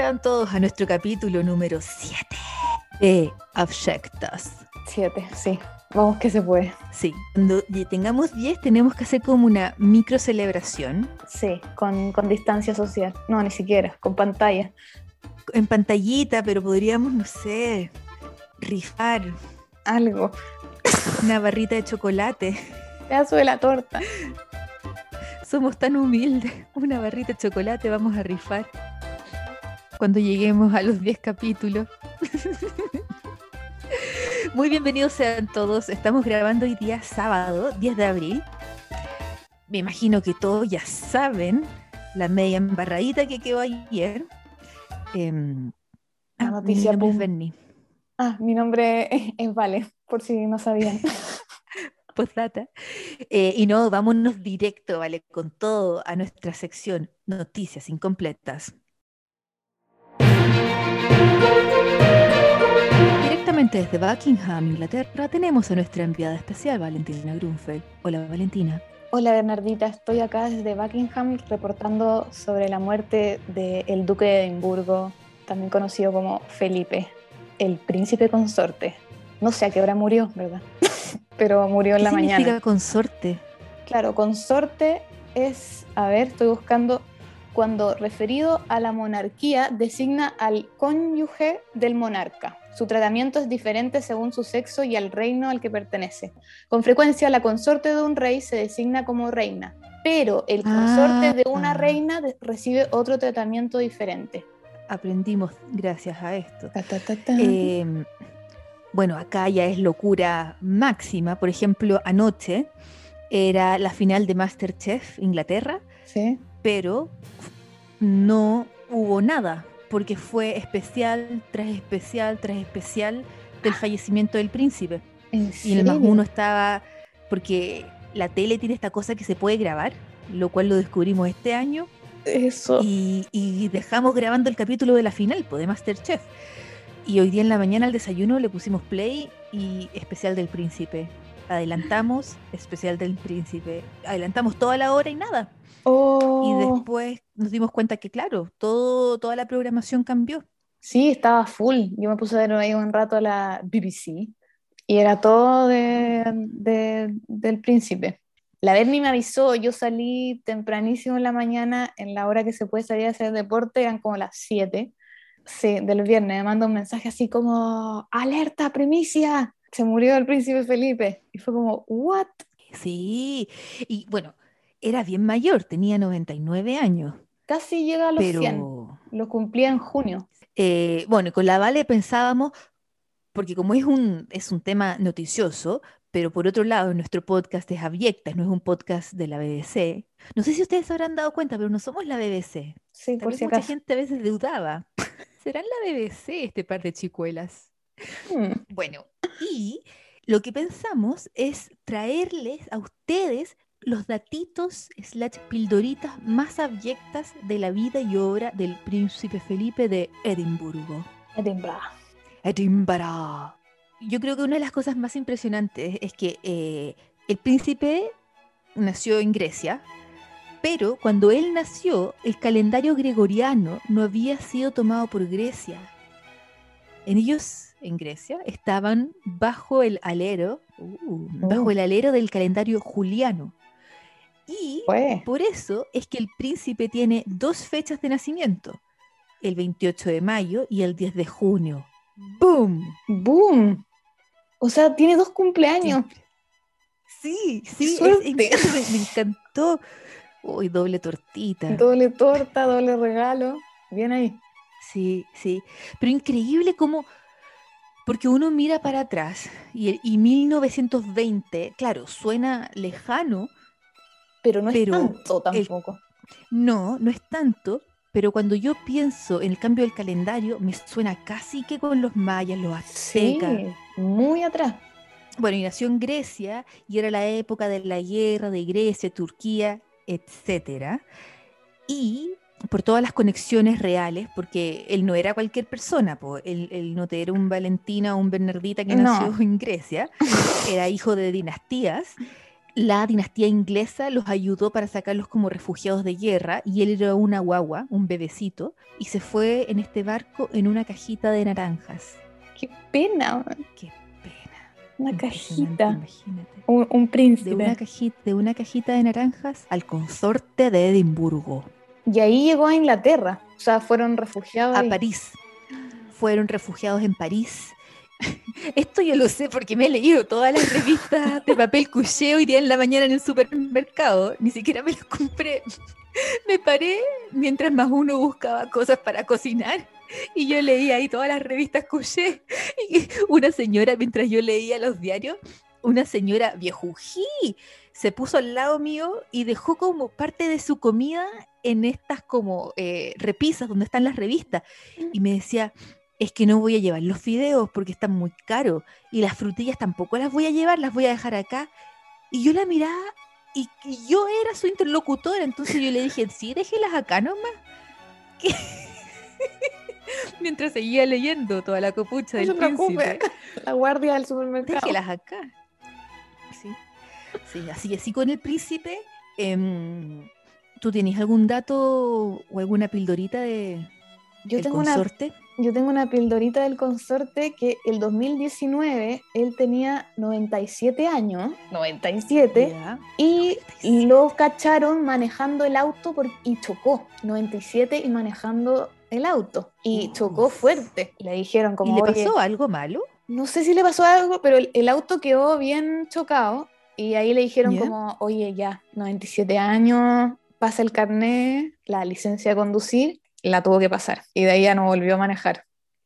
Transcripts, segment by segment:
sean todos a nuestro capítulo número 7 de Abjectas. 7, sí. Vamos que se puede. Sí, cuando tengamos 10 tenemos que hacer como una micro celebración. Sí, con, con distancia social. No, ni siquiera, con pantalla. En pantallita, pero podríamos, no sé, rifar. Algo. Una barrita de chocolate. Pedazo de la torta. Somos tan humildes. Una barrita de chocolate vamos a rifar. Cuando lleguemos a los 10 capítulos. Muy bienvenidos sean todos. Estamos grabando hoy día sábado, 10 de abril. Me imagino que todos ya saben la media embarradita que quedó ayer. Eh, La ah, noticia mi nombre es. Berni. Ah, mi nombre es, es Vale, por si no sabían. Postdata. Eh, y no, vámonos directo, ¿vale? Con todo a nuestra sección Noticias Incompletas. Directamente desde Buckingham, Inglaterra, tenemos a nuestra enviada especial, Valentina Grunfeld. Hola, Valentina. Hola Bernardita, estoy acá desde Buckingham reportando sobre la muerte del duque de Edimburgo, también conocido como Felipe, el príncipe consorte. No sé a qué hora murió, ¿verdad? Pero murió en ¿Qué la significa mañana. consorte? Claro, consorte es, a ver, estoy buscando, cuando referido a la monarquía designa al cónyuge del monarca. Su tratamiento es diferente según su sexo y al reino al que pertenece. Con frecuencia, la consorte de un rey se designa como reina, pero el consorte de una Ah. reina recibe otro tratamiento diferente. Aprendimos gracias a esto. Ta, ta, ta, ta. Eh, bueno, acá ya es locura máxima. Por ejemplo, anoche era la final de Masterchef Inglaterra, ¿Sí? Pero no hubo nada, porque fue especial tras especial tras especial del fallecimiento del príncipe. ¿En Y el más uno estaba, porque la tele tiene esta cosa que se puede grabar, lo cual lo descubrimos este año, Eso. y, y dejamos grabando el capítulo de la final pues, de Masterchef. Y hoy día en la mañana al desayuno le pusimos play y especial del príncipe. Adelantamos, especial del príncipe. Adelantamos toda la hora y nada. Y Oh, después nos dimos cuenta que, claro, todo, toda la programación cambió. sí, estaba full. Yo me puse a ver ahí un rato a la BBC y era todo de, de- del príncipe. La Berni me avisó, yo salí tempranísimo en la mañana, en la hora que se puede salir a hacer deporte, eran como las 7 sí, del viernes. Me manda un mensaje así como, alerta, primicia, se murió el príncipe Felipe. Y fue como, ¿what? Sí, y bueno, era bien mayor, tenía 99 años, Casi llega a los 100. pero... Lo cumplía en junio. Eh, bueno, y con la Vale pensábamos, porque como es un, es un tema noticioso, pero por otro lado, nuestro podcast es abyecta, no es un podcast de la BBC. No sé si ustedes se habrán dado cuenta, pero no somos la BBC. Sí, por si mucha acaso. gente a veces dudaba. ¿Serán la BBC este par de chicuelas? Hmm. Bueno, y lo que pensamos es traerles a ustedes los datitos slash pildoritas más abyectas de la vida y obra del príncipe Felipe de Edimburgo. Edinburgh. Edinburgh. Yo creo que una de las cosas más impresionantes es que eh, el príncipe nació en Grecia, pero cuando él nació, el calendario gregoriano no había sido tomado por Grecia. En ellos, en Grecia, estaban bajo el alero, uh, bajo Oh. el alero del calendario juliano. Y por eso es que el príncipe tiene dos fechas de nacimiento, el 28 de mayo y el 10 de junio. ¡Boom! ¡Boom! O sea, tiene dos cumpleaños. Sí, sí, es- me, me encantó. Uy, doble tortita. Doble torta, doble regalo. Bien ahí. Sí, sí. Pero increíble cómo, porque uno mira para atrás y, el- y 1920, claro, suena lejano, Pero no es tanto el- tampoco. no, no es tanto, pero cuando yo pienso en el cambio del calendario, me suena casi que con los mayas, los Sí, aztecas. muy atrás. Bueno, y nació en Grecia y era la época de la guerra de Grecia, Turquía, etcétera. Y por todas las conexiones reales, porque él no era cualquier persona, po, él, él no era un Valentina o un Bernardita que No. nació en Grecia, era hijo de dinastías. la dinastía inglesa los ayudó para sacarlos como refugiados de guerra y él era una guagua, un bebecito, y se fue en este barco en una cajita de naranjas. Qué pena. Qué pena. Una cajita. Imagínate. Un, un príncipe. De una, cajita, de una cajita de naranjas al consorte de Edimburgo, Y ahí llegó a Inglaterra. O sea, fueron refugiados. a ahí. París. Fueron refugiados en París. Esto yo lo sé porque me he leído todas las revistas de papel cuché hoy día en la mañana en el supermercado. Ni siquiera me las compré. Me paré mientras más uno buscaba cosas para cocinar. Y yo leía ahí todas las revistas cuché. Y una señora, mientras yo leía los diarios, una señora viejují se puso al lado mío y dejó como parte de su comida en estas como eh, repisas donde están las revistas. Y me decía, es que no voy a llevar los fideos porque están muy caros y las frutillas tampoco las voy a llevar, las voy a dejar acá. Y yo la miraba y, y yo era su interlocutora, entonces yo le dije, sí, déjelas acá nomás. Mientras seguía leyendo toda la copucha No del príncipe. La guardia del supermercado. Déjelas acá. Sí. Sí, así, así con el príncipe. em, ¿Tú tienes algún dato o alguna pildorita de Yo el tengo, una, consorte? yo tengo una pildorita del consorte que el 2019 él tenía 97 años. 97. Ya. Y 97. lo cacharon manejando el auto por- y chocó. 97 y manejando el auto. Y chocó fuerte. Le dijeron ¿Y como, le "Oye, pasó algo malo? no sé si le pasó algo, pero el, el auto quedó bien chocado. Y ahí le dijeron ¿Ya? como, oye, ya, 97 años, pasa el carnet, la licencia de conducir, la tuvo que pasar. Y de ahí ya no volvió a manejar.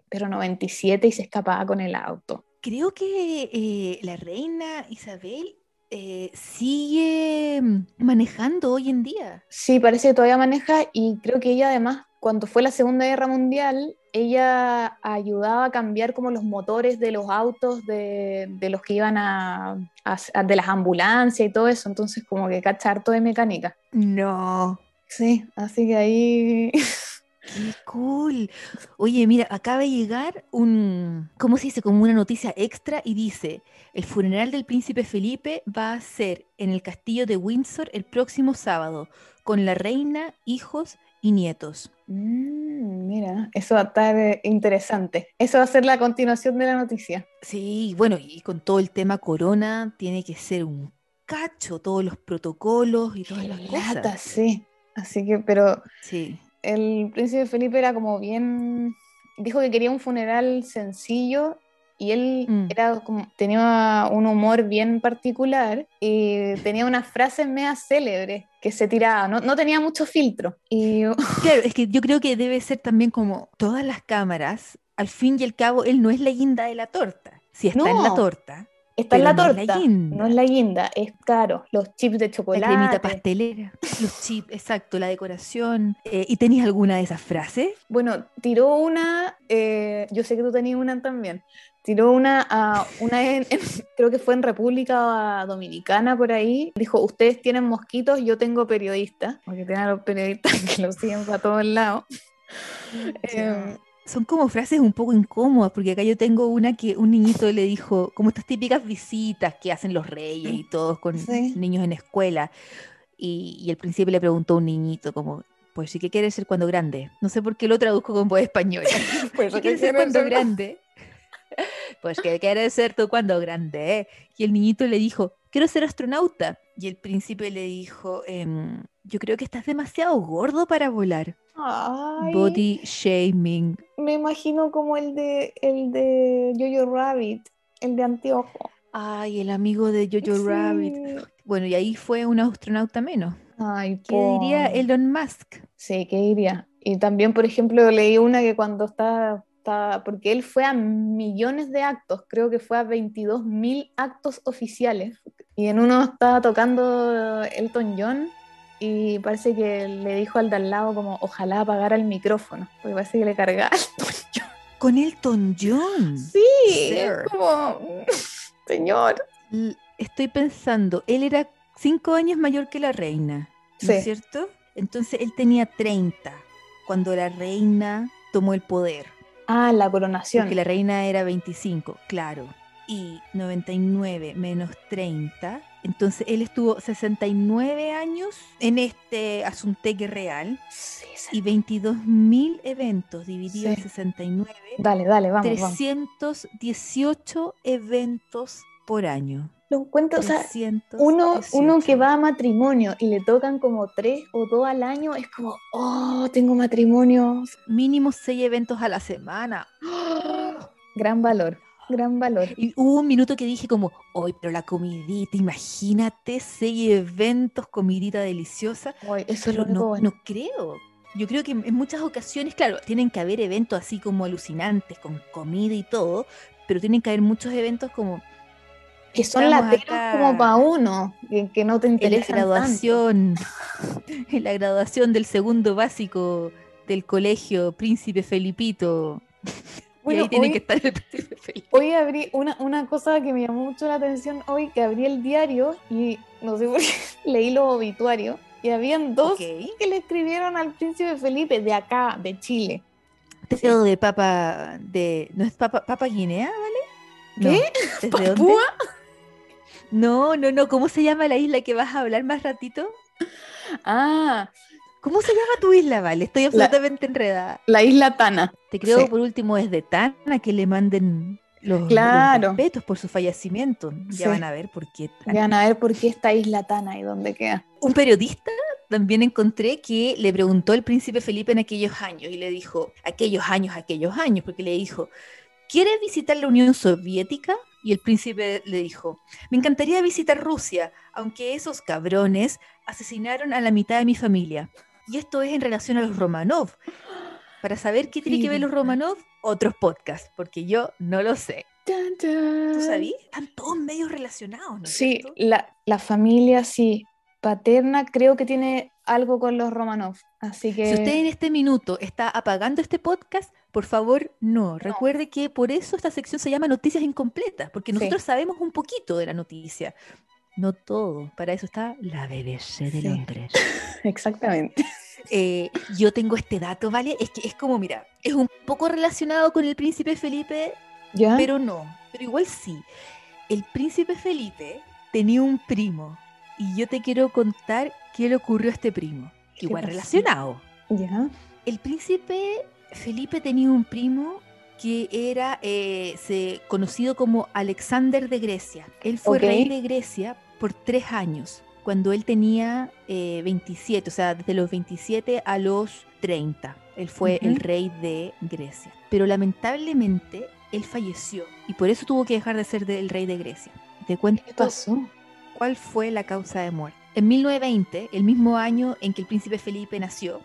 Pero 97 y se escapaba con el auto. Creo que eh, la reina Isabel eh, sigue mm, manejando hoy en día. Sí, parece que todavía maneja y creo que ella además, cuando fue la Segunda Guerra Mundial, ella ayudaba a cambiar como los motores de los autos de, de los que iban a, a- a- de las ambulancias y todo eso, entonces como que cacha harto de mecánica. No. Sí, así que ahí... Qué cool. Oye, mira, acaba de llegar un, ¿cómo se dice? Como una noticia extra y dice, el funeral del príncipe Felipe va a ser en el castillo de Windsor el próximo sábado, con la reina, hijos y nietos. Mm, mira, eso va a estar eh, interesante. Eso va a ser la continuación de la noticia. Sí, bueno, y con todo el tema corona, tiene que ser un cacho, todos los protocolos y todas las Lata, cosas. sí. Así que, pero Sí. el príncipe Felipe era como bien, dijo que quería un funeral sencillo y él Mm. era como, tenía un humor bien particular y tenía unas frases medio célebres que se tiraba, no, no tenía mucho filtro. Y Claro, es que yo creo que debe ser también como todas las cámaras, al fin y al cabo, él no es la guinda de la torta. Si está en la No, torta, está en la no es la torta, guinda. no es la guinda, es caro, los chips de la chocolate. cremita pastelera, los chips, exacto, la decoración. Eh, ¿Y tenías alguna de esas frases? Bueno, tiró una, eh, yo sé que tú tenías una también, tiró una, a, una en- en- creo que fue en República Dominicana por ahí, dijo, ustedes tienen mosquitos, yo tengo periodistas, porque tienen a los periodistas que los siguen para todos lados. Eh, Son como frases un poco incómodas, porque acá yo tengo una que un niñito le dijo, como estas típicas visitas que hacen los reyes y todos con Sí. niños en escuela. Y, y el príncipe le preguntó a un niñito como, pues sí, ¿qué quieres ser cuando grande? No sé por qué lo traduzco con voz española. pues, ¿Qué ¿qué quieres ser cuando ser? grande? Pues, ¿qué quieres ser tú cuando grande? eh? Y el niñito le dijo, quiero ser astronauta. Y el príncipe le dijo, "Em, yo creo que estás demasiado gordo para volar. Ay, Body shaming. me imagino como el de, el de Jojo Rabbit, el de anteojo. Ay, el amigo de Jojo Rabbit. Bueno, y ahí fue un astronauta menos. Ay, ¿Qué diría pobre. Elon Musk? Sí, ¿qué diría? Y también, por ejemplo, leí una que cuando está, porque él fue a millones de actos, creo que fue a 22 mil actos oficiales, y en uno estaba tocando Elton John y parece que le dijo al de al lado como, ojalá apagara el micrófono, porque parece que le cargaba Elton John. Con Elton John. Sí, Sir. es como, señor. Estoy pensando, él era cinco años mayor que la reina, ¿no es cierto? Entonces él tenía 30 cuando la reina tomó el poder, Ah, la coronación. porque la reina era 25, claro. Y 99 menos 30 Entonces él estuvo 69 años en este Asunteque Real Sí, y 22.000 eventos divididos Sí. en 69. Dale, dale, vamos, vamos. 318 eventos por año. Lo encuentro, o sea, 318. uno, uno que va a matrimonio y le tocan como tres o dos al año, es como, oh, tengo matrimonio. Mínimo 6 eventos a la semana. Gran valor, gran valor. Y hubo un minuto que dije como, hoy, pero la comidita, imagínate, 6 eventos, comidita deliciosa. Eso es lo no, bueno. no creo. Yo creo que en muchas ocasiones, claro, tienen que haber eventos así como alucinantes, con comida y todo, pero tienen que haber muchos eventos como que son lateros como para uno, que, que no te en la interesan tanto. graduación, en la graduación del segundo básico del colegio Príncipe Felipito. Bueno, y ahí tiene que estar el Príncipe Felipe. Hoy abrí una, una cosa que me llamó mucho la atención hoy, que abrí el diario y no sé por qué leí los obituarios y habían dos que le escribieron al príncipe Felipe de acá, de Chile. Dedo de papa de ¿no es papa, papa guinea, vale? ¿Qué? ¿Es de dónde? No, no, no, ¿cómo se llama la isla que vas a hablar más ratito? Ah, ¿Cómo se llama tu isla, Vale? Estoy La- absolutamente enredada. la isla Tana. Te creo sí. por último desde Tana que le manden los, respetos por su fallecimiento. Ya Sí. van a ver por qué. Tana. Ya van a ver por qué esta isla Tana y dónde queda. Un periodista también encontré que le preguntó al príncipe Felipe en aquellos años y le dijo, aquellos años, aquellos años, porque le dijo, ¿quieres visitar la Unión Soviética? Y el príncipe le dijo, me encantaría visitar Rusia, aunque esos cabrones asesinaron a la mitad de mi familia. Y esto es en relación a los Romanov. Para saber qué tiene que ver los. Romanov, otros podcasts, porque yo no lo sé. Tan, tan. ¿Tú sabías? Están todos medios relacionados, ¿no Sí, la, la familia, sí. Paterna creo que tiene algo con los Romanov. Así que. Si usted en este minuto está apagando este podcast, por favor, no. Recuerde que por eso esta sección se llama Noticias Incompletas, porque Sí. nosotros sabemos un poquito de la noticia. No todo. Para eso está la BBC de Sí. Londres. Exactamente. Eh, yo tengo este dato, ¿vale? Es que es como, mira, es un poco relacionado con el príncipe Felipe, ¿Ya? pero no. Pero igual sí. El príncipe Felipe tenía un primo. Y yo te quiero contar qué le ocurrió a este primo. ¿Qué Igual pasó? relacionado. ¿Ya? El príncipe Felipe tenía un primo que era eh, se- conocido como Alexander de Grecia. Él fue rey de Grecia por tres años, cuando él tenía eh, 27, o sea, desde los 27 a los 30. Él fue el rey de Grecia. Pero lamentablemente él falleció y por eso tuvo que dejar de ser el rey de Grecia. Te cuento ¿Qué pasó? cuál fue la causa de muerte. En 1920, el mismo año en que el príncipe Felipe nació,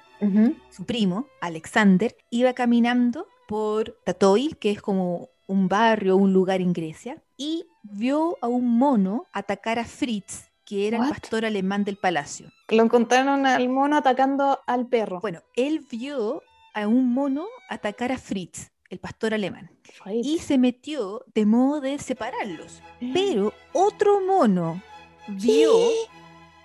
Su primo, Alexander, iba caminando por Tatoi, que es como un barrio, un lugar en Grecia, y vio a un mono atacar a Fritz, que era el pastor alemán del palacio. Lo encontraron al mono atacando al perro. Bueno, él vio a un mono atacar a Fritz, el pastor alemán, Fritz. y se metió de modo de separarlos. Pero otro mono vio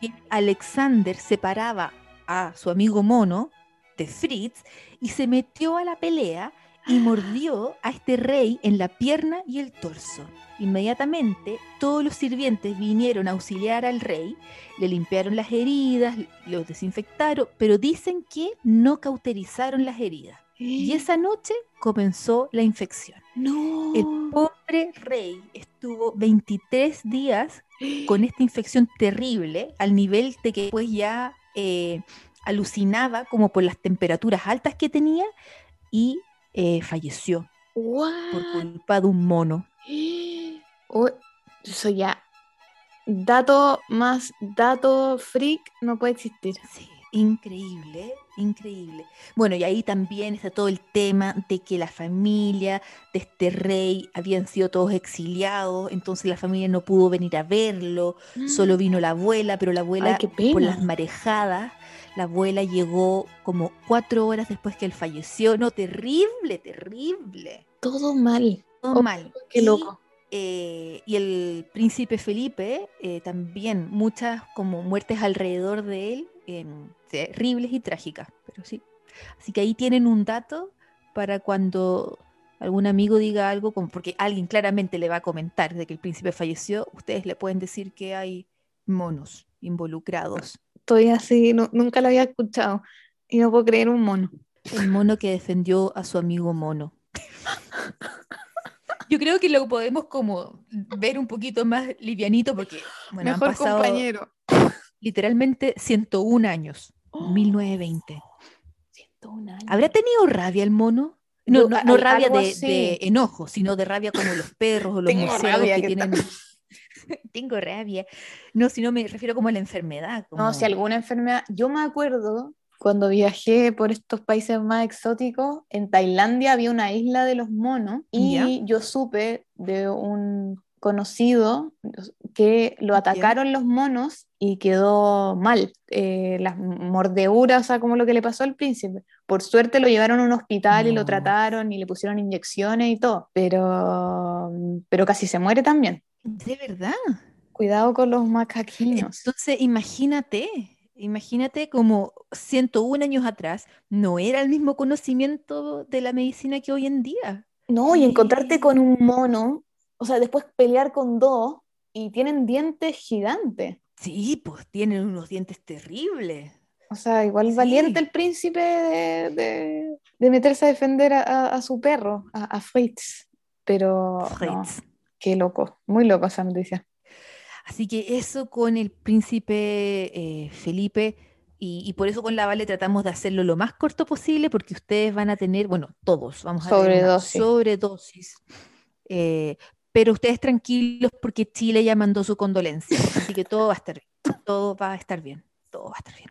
que Alexander separaba a su amigo mono de Fritz y se metió a la pelea y mordió a este rey en la pierna y el torso. Inmediatamente todos los sirvientes vinieron a auxiliar al rey, le limpiaron las heridas, los desinfectaron, pero dicen que no cauterizaron las heridas. Y esa noche comenzó la infección. No. El pobre rey estuvo 23 días con esta infección terrible, al nivel de que pues ya eh, alucinaba como por las temperaturas altas que tenía y eh, falleció por culpa de un mono. Oh, eso ya. Dato más dato freak no puede existir. Sí, increíble, increíble. Bueno, y ahí también está todo el tema de que la familia de este rey habían sido todos exiliados, entonces la familia no pudo venir a verlo, solo vino la abuela, pero la abuela Ay, por las marejadas, la abuela llegó como cuatro horas después que él falleció. No, terrible, terrible. Todo mal. Todo Oh, mal. Qué Y, loco. Eh, y el príncipe Felipe, eh, también muchas como muertes alrededor de él, em, terribles y trágicas, pero sí. Así que ahí tienen un dato para cuando algún amigo diga algo, porque alguien claramente le va a comentar de que el príncipe falleció, ustedes le pueden decir que hay monos involucrados. Estoy así, no- nunca lo había escuchado y no puedo creer un mono. El mono que defendió a su amigo mono. Yo creo que lo podemos como ver un poquito más livianito porque, bueno, han Mejor pasado compañero. literalmente 101 años, 1920. 101 años. ¿Habrá tenido rabia el mono? No, no, no rabia de, enojo, sino de rabia como los perros o los Tengo museos rabia que que tienen... Tengo rabia. No, sino me refiero como a la enfermedad. No, si alguna enfermedad. Yo me acuerdo cuando viajé por estos países más exóticos, en Tailandia había una isla de los monos y yo supe de un conocido que lo atacaron los monos y quedó mal. Eh, las mordeduras, o sea, como lo que le pasó al príncipe. Por suerte lo llevaron a un hospital y lo trataron y le pusieron inyecciones y todo, pero, pero casi se muere también. De verdad. Cuidado con los macaquinos. Entonces, imagínate, imagínate como 101 años atrás no era el mismo conocimiento de la medicina que hoy en día. No, y encontrarte con un mono, o sea, después pelear con dos y tienen dientes gigantes. Sí, pues tienen unos dientes terribles. O sea, igual Sí. valiente el príncipe de, de- de meterse a defender a, a- a su perro, a, a Fritz. Pero no, Fritz. qué loco, muy loco esa noticia. Así que eso con el príncipe eh, Felipe y, y por eso con la Vale tratamos de hacerlo lo más corto posible porque ustedes van a tener, bueno, todos vamos a tener Sobredosis. sobredosis. Eh, pero ustedes tranquilos porque Chile ya mandó su condolencia, así que todo va a estar bien, todo va a estar bien, todo va a estar bien.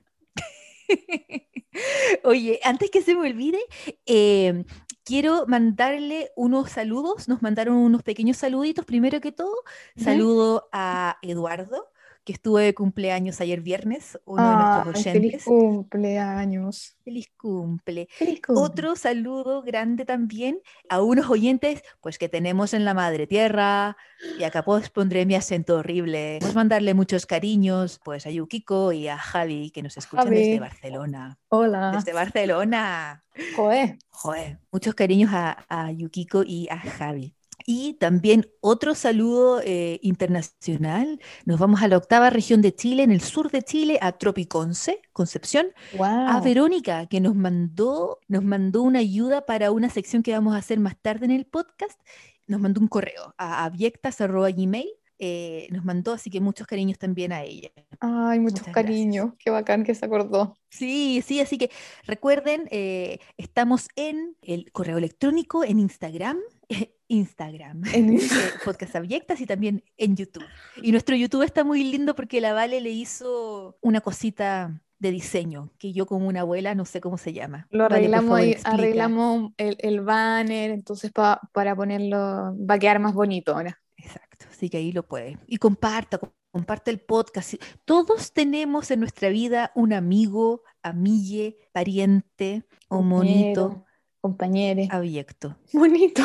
Oye, antes que se me olvide, eh, quiero mandarle unos saludos. Nos mandaron unos pequeños saluditos. Primero que todo, saludo a Eduardo, que estuvo de cumpleaños ayer viernes, uno de Ay, nuestros feliz oyentes. cumpleaños. Feliz cumple. Feliz cumple. Otro saludo grande también a unos oyentes, pues que tenemos en la madre tierra, y acá pues pondré mi acento horrible. Vamos a mandarle muchos cariños, pues a Yukiko y a Javi, que nos escuchan Javi. desde Barcelona. Hola. Desde Barcelona. Joder. Joder, muchos cariños a, a Yukiko y a Javi. Y también otro saludo eh, internacional. Nos vamos a la octava región de Chile, en el sur de Chile, a Tropiconce, Concepción, a. Verónica, que nos mandó, nos mandó una ayuda para una sección que vamos a hacer más tarde en el podcast. Nos mandó un correo a abyectas.gmail. eh, nos mandó, así que muchos cariños también a ella. Ay, muchos cariños. Qué bacán que se acordó. Sí, sí, así que recuerden, eh, estamos en el correo electrónico, en Instagram, Instagram, En- eh, Podcast Abyectas y también en YouTube. Y nuestro YouTube está muy lindo porque la Vale le hizo una cosita de diseño que yo como una abuela no sé cómo se llama. Lo Vale, arreglamos favor, explica. arreglamos el, el banner, entonces pa- para ponerlo, va a quedar más bonito ahora. Exacto, así que ahí lo puede. Y comparta, co- comparte el podcast. Todos tenemos en nuestra vida un amigo, amille, pariente o monito Compañero, abyecto. Bonito.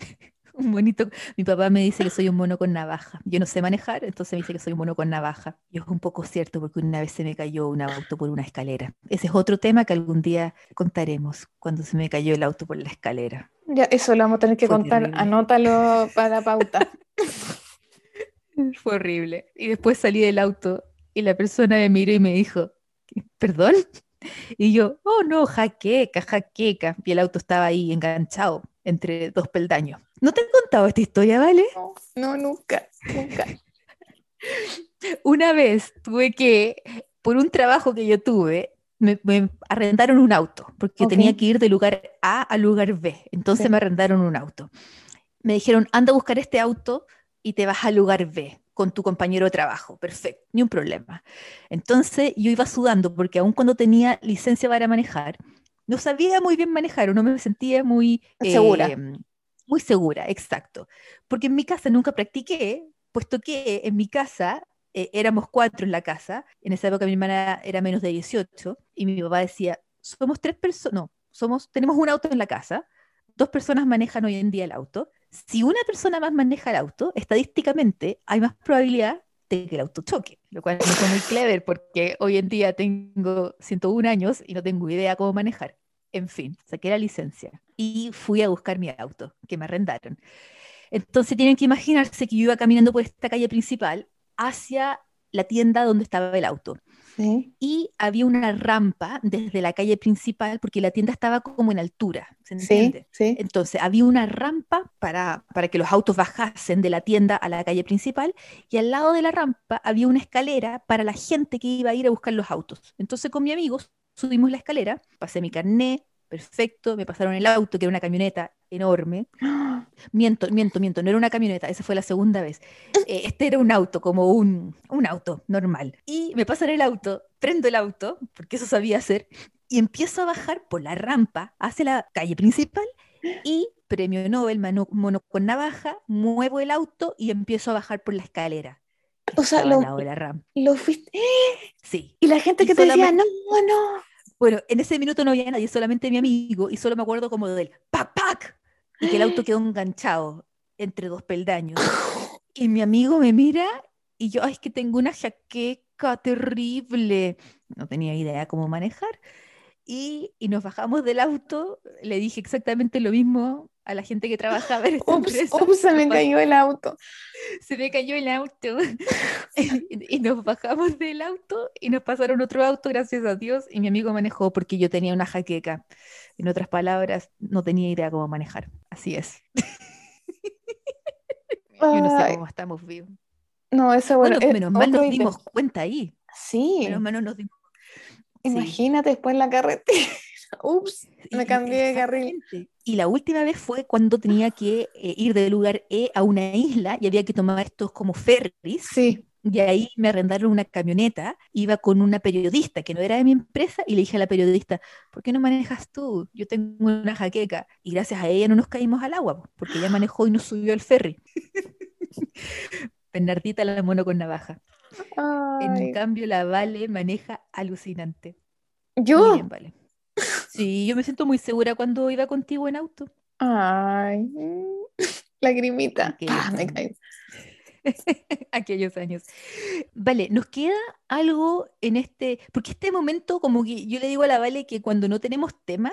Un monito. Mi papá me dice que soy un mono con navaja. Yo no sé manejar, entonces me dice que soy un mono con navaja. Y es un poco cierto porque una vez se me cayó un auto por una escalera. Ese es otro tema que algún día contaremos cuando se me cayó el auto por la escalera. Ya, eso lo vamos a tener que Fue contar. terrible. Anótalo para la pauta. Fue horrible. Y después salí del auto y la persona me miró y me dijo, ¿perdón? Y yo, oh no, jaqueca, jaqueca. Y el auto estaba ahí enganchado entre dos peldaños. ¿No te he contado esta historia, vale? No, no, nunca, nunca. Una vez tuve que, por un trabajo que yo tuve, me, me arrendaron un auto, porque Ok. tenía que ir de lugar A al lugar B. Entonces me arrendaron un auto. Me dijeron, anda a buscar este auto y te vas al lugar B con tu compañero de trabajo. Perfecto, ni un problema. Entonces yo iba sudando porque aun cuando tenía licencia para manejar, no sabía muy bien manejar o no me sentía muy Segura. eh, muy segura, exacto. Porque en mi casa nunca practiqué, puesto que en mi casa eh, éramos cuatro en la casa. En esa época mi hermana era menos de 18 y mi papá decía, somos tres personas, no, somos, tenemos un auto en la casa, dos personas manejan hoy en día el auto. Si una persona más maneja el auto, estadísticamente hay más probabilidad que el auto choque, lo cual no fue muy clever porque hoy en día tengo 101 años y no tengo idea cómo manejar. En fin, saqué la licencia y fui a buscar mi auto, que me arrendaron. Entonces tienen que imaginarse que yo iba caminando por esta calle principal hacia la tienda donde estaba el auto. Sí. Y había una rampa desde la calle principal, porque la tienda estaba como en altura, ¿se Sí, entiende? sí. Entonces había una rampa para, para que los autos bajasen de la tienda a la calle principal y al lado de la rampa había una escalera para la gente que iba a ir a buscar los autos. Entonces con mi amigo subimos la escalera, pasé mi carné, perfecto, me pasaron el auto, que era una camioneta enorme. Miento, miento, miento, no era una camioneta, esa fue la segunda vez. Eh, este era un auto, como un, un auto normal. Y me pasan el auto, prendo el auto, porque eso sabía hacer, y empiezo a bajar por la rampa hacia la calle principal y premio Nobel, mano- mono con navaja, muevo el auto y empiezo a bajar por la escalera. O sea, estaba lo- la rampa. Lo fuiste. Sí. Y la gente Y que te decía, no, no. Bueno, en ese minuto no había nadie, solamente mi amigo, y solo me acuerdo como del ¡pac, pac! Y que el auto quedó enganchado entre dos peldaños. Y mi amigo me mira y yo, ay, es que tengo una jaqueca terrible. No tenía idea cómo manejar. Y, y nos bajamos del auto, le dije exactamente lo mismo a la gente que trabajaba en esta Ups, empresa. ups, se me cayó el auto. se me cayó el auto. y y nos bajamos del auto y nos pasaron otro auto, gracias a Dios, y mi amigo manejó porque yo tenía una jaqueca. En otras palabras, no tenía idea cómo manejar. Así es. Yo no sé cómo estamos vivos. no, eso bueno. Bueno, menos mal nos dimos cuenta ahí. Sí, Menos mal no nos dimos sí. imagínate después en la carretera. Ups, me cambié de carril. Y la última vez fue cuando tenía que eh, ir del lugar E a una isla y había que tomar estos como ferries. Sí, Y ahí me arrendaron una camioneta, iba con una periodista que no era de mi empresa y le dije a la periodista, ¿por qué no manejas tú? Yo tengo una jaqueca. Y gracias a ella no nos caímos al agua, po, porque ella manejó y nos subió al ferry. Bernardita la mono con navaja. En cambio, la Vale maneja alucinante. Muy yo. bien, Vale. Sí, yo me siento muy segura cuando iba contigo en auto. Ay, lagrimita. Aquellos Ah, me años. caí. Aquellos años. Vale, nos queda algo en este, porque este momento, como que yo le digo a la Vale que cuando no tenemos tema,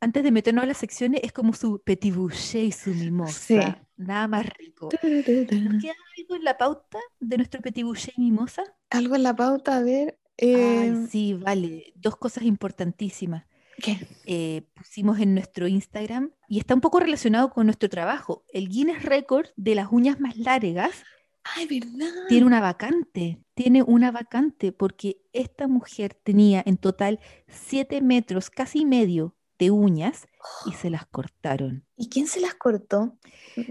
antes de meternos a las secciones, es como su petit boucher y su mimosa. Sí. Nada más rico. ¿Nos queda algo en la pauta de nuestro petit boucher y mimosa? Algo en la pauta, a ver. Ay, eh, sí, vale. Dos cosas importantísimas. ¿qué? eh, pusimos en nuestro Instagram y está un poco relacionado con nuestro trabajo. El Guinness Record de las uñas más largas Ay, ¿verdad? tiene una vacante, tiene una vacante porque esta mujer tenía en total 7 metros, casi medio de uñas y se las cortaron. ¿Y quién se las cortó?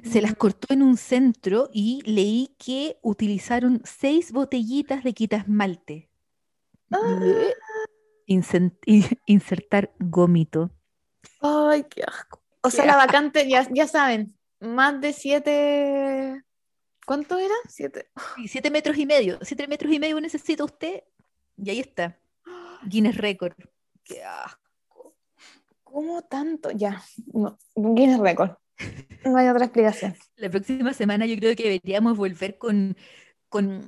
Se las cortó en un centro y leí que utilizaron seis botellitas de quitasmalte. Ah. Insertar gómito. Ay, qué asco. O sea, la vacante, ya, ya saben, más de siete. ¿Cuánto era? Siete. Siete metros y medio, siete metros y medio necesita usted, y ahí está. Guinness Record. Qué asco. ¿Cómo tanto? Ya, no, Guinness Record. No hay otra explicación. La próxima semana yo creo que deberíamos volver con, con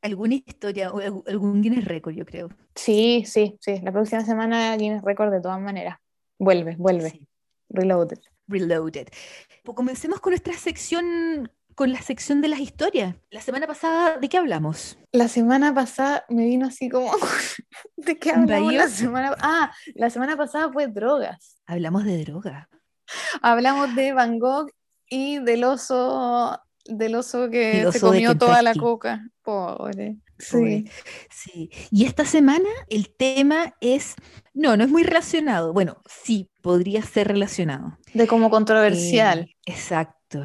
alguna historia o algún Guinness Record, yo creo. Sí, sí, sí. La próxima semana Guinness Record de todas maneras. Vuelve, vuelve. Sí. Reloaded. Reloaded. Pues comencemos con nuestra sección, con la sección de las historias. La semana pasada, ¿de qué hablamos? La semana pasada me vino así como. ¿De qué hablamos la semana Ah, la semana pasada fue drogas. Hablamos de droga. Hablamos de Van Gogh y del oso, del oso que se comió toda la coca. Pobre. Pobre. Sí. Sí. Y esta semana el tema es, no, no es muy relacionado. Bueno, sí, podría ser relacionado. De como controversial. Eh, exacto.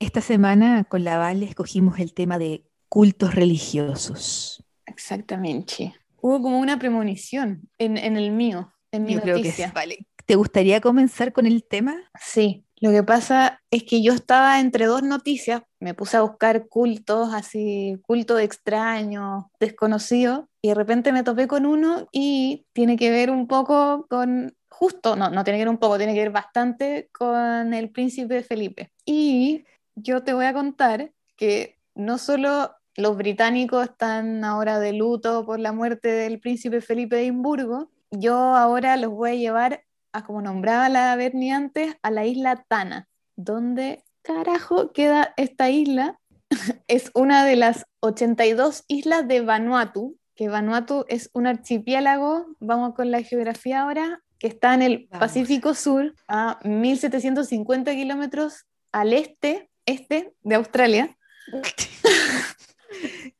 Esta semana con la Vale escogimos el tema de cultos religiosos. Exactamente. Hubo como una premonición en, en el mío, en mi Yo creo que noticia. es, vale. ¿Te gustaría comenzar con el tema? Sí, lo que pasa es que yo estaba entre dos noticias, me puse a buscar cultos así, culto de extraños, desconocidos, y de repente me topé con uno y tiene que ver un poco con, justo, no, no tiene que ver un poco, tiene que ver bastante con el príncipe Felipe. Y yo te voy a contar que no solo los británicos están ahora de luto por la muerte del príncipe Felipe de Edimburgo, yo ahora los voy a llevar a como nombraba la Bernie antes, a la isla Tana, donde carajo queda esta isla es una de las 82 islas de Vanuatu, que Vanuatu es un archipiélago, vamos con la geografía ahora, que está en el Vamos. Pacífico Sur, a 1750 kilómetros al este, este de Australia.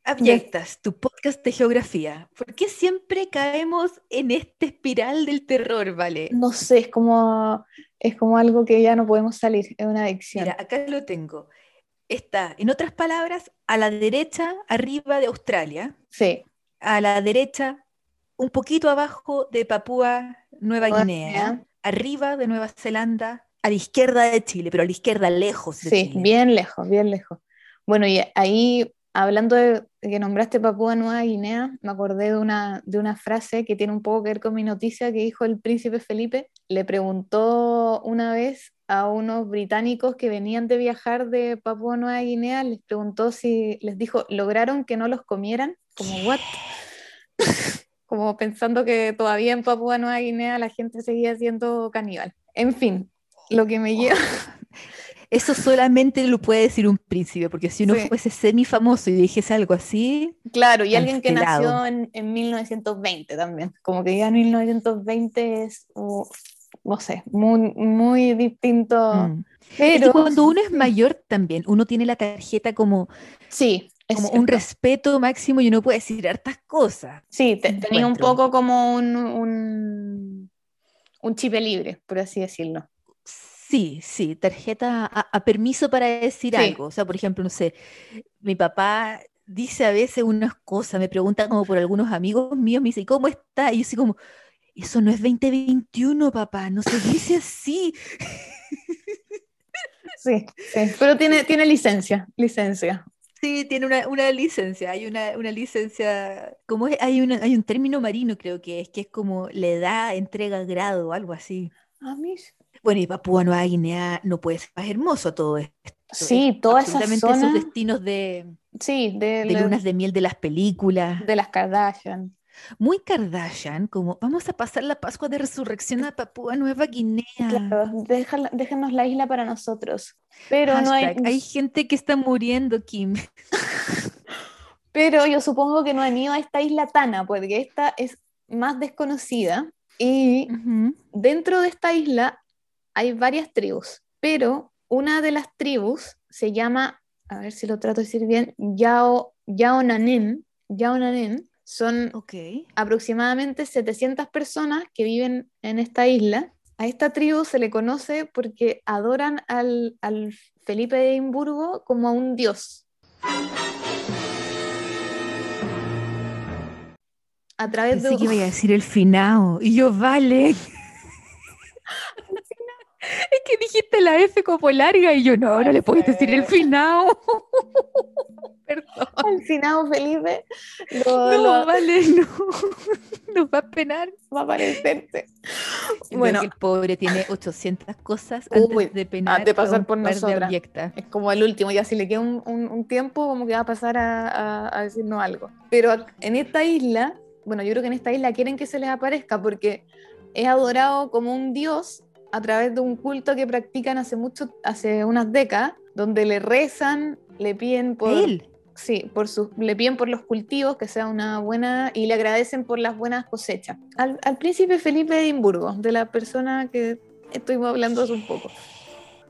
Abyectas, tu podcast de geografía. ¿Por qué siempre caemos en este espiral del terror, vale? No sé, es como, es como algo que ya no podemos salir, es una adicción. Mira, acá lo tengo. Está, en otras palabras, a la derecha, arriba de Australia, Sí, a la derecha, un poquito abajo de Papúa Nueva Nueva Guinea, Guinea. arriba de Nueva Zelanda, a la izquierda de Chile, pero a la izquierda lejos de sí, Chile. bien lejos, bien lejos. Bueno, y ahí, hablando de que nombraste Papúa Nueva Guinea, me acordé de una, de una frase que tiene un poco que ver con mi noticia que dijo el príncipe Felipe. Le preguntó una vez a unos británicos que venían de viajar de Papúa Nueva Guinea, les preguntó si, les dijo, ¿lograron que no los comieran? Como, ¿what? Como pensando que todavía en Papúa Nueva Guinea la gente seguía siendo caníbal. En fin, lo que me lleva... Eso solamente lo puede decir un príncipe, porque si uno Sí. fuese semi famoso y dijese algo así, Claro, y alguien que nació en, en 1920 también. Como que ya en 1920 es, no sé, muy, muy distinto. mm. Es Pero que cuando uno es mayor también, uno tiene la tarjeta como, sí, como un respeto máximo y uno puede decir hartas cosas. Sí, te- tenía un poco como un, un, un chip libre, por así decirlo. Sí, sí, tarjeta a, a permiso para decir Sí. algo. O sea, por ejemplo, no sé, mi papá dice a veces unas cosas, me pregunta como por algunos amigos míos, me dice, "¿Y ¿cómo está? Y yo así como, eso no es 2021, papá, no se dice así. Sí, sí. Pero tiene, tiene licencia, licencia. Sí, tiene una, una licencia, hay una, una licencia, como es, hay, una, hay un término marino creo que es, que es como le da, entrega grado, algo así. A mí Bueno, y Papúa Nueva Guinea no puede ser más hermoso todo esto. Sí, es toda esa absolutamente esos destinos de, Sí, de, de lunas de miel de las películas. de las Kardashian. Muy Kardashian, como vamos a pasar la Pascua de Resurrección a Papúa Nueva Guinea. Claro, déjala- déjanos la isla para nosotros. Pero no hay, Hashtag, hay gente que está muriendo, Kim. Pero yo supongo que no han ido a esta isla Tana, porque esta es más desconocida. Y Ujú. dentro de esta isla hay varias tribus, pero una de las tribus se llama, a ver si lo trato de decir bien, Yao, Yaonanen. Yaonanen son Ok. aproximadamente 700 personas que viven en esta isla. A esta tribu se le conoce porque adoran al, al Felipe de Edimburgo como a un dios. A través de Pensé que iba a decir el finao. Y yo, vale. Que dijiste la F como larga y yo, no, no le puedes decir el finao. Perdón. al finado Felipe lo, No, lo- vale, no. Nos va a penar. va a aparecerse. Yo Bueno. el pobre tiene 800 cosas antes Uy, de penar de pasar por abyectas. Es como el último, ya si le queda un, un- un tiempo, como que va a pasar a, a- a decirnos algo. Pero en esta isla, bueno, yo creo que en esta isla quieren que se les aparezca porque es adorado como un dios a través de un culto que practican hace mucho, hace unas décadas, donde le rezan, le piden por, Él. sí, por sus, le piden por los cultivos que sea una buena y le agradecen por las buenas cosechas. Al, al príncipe Felipe de Edimburgo, de la persona que estuvimos hablando hace un poco.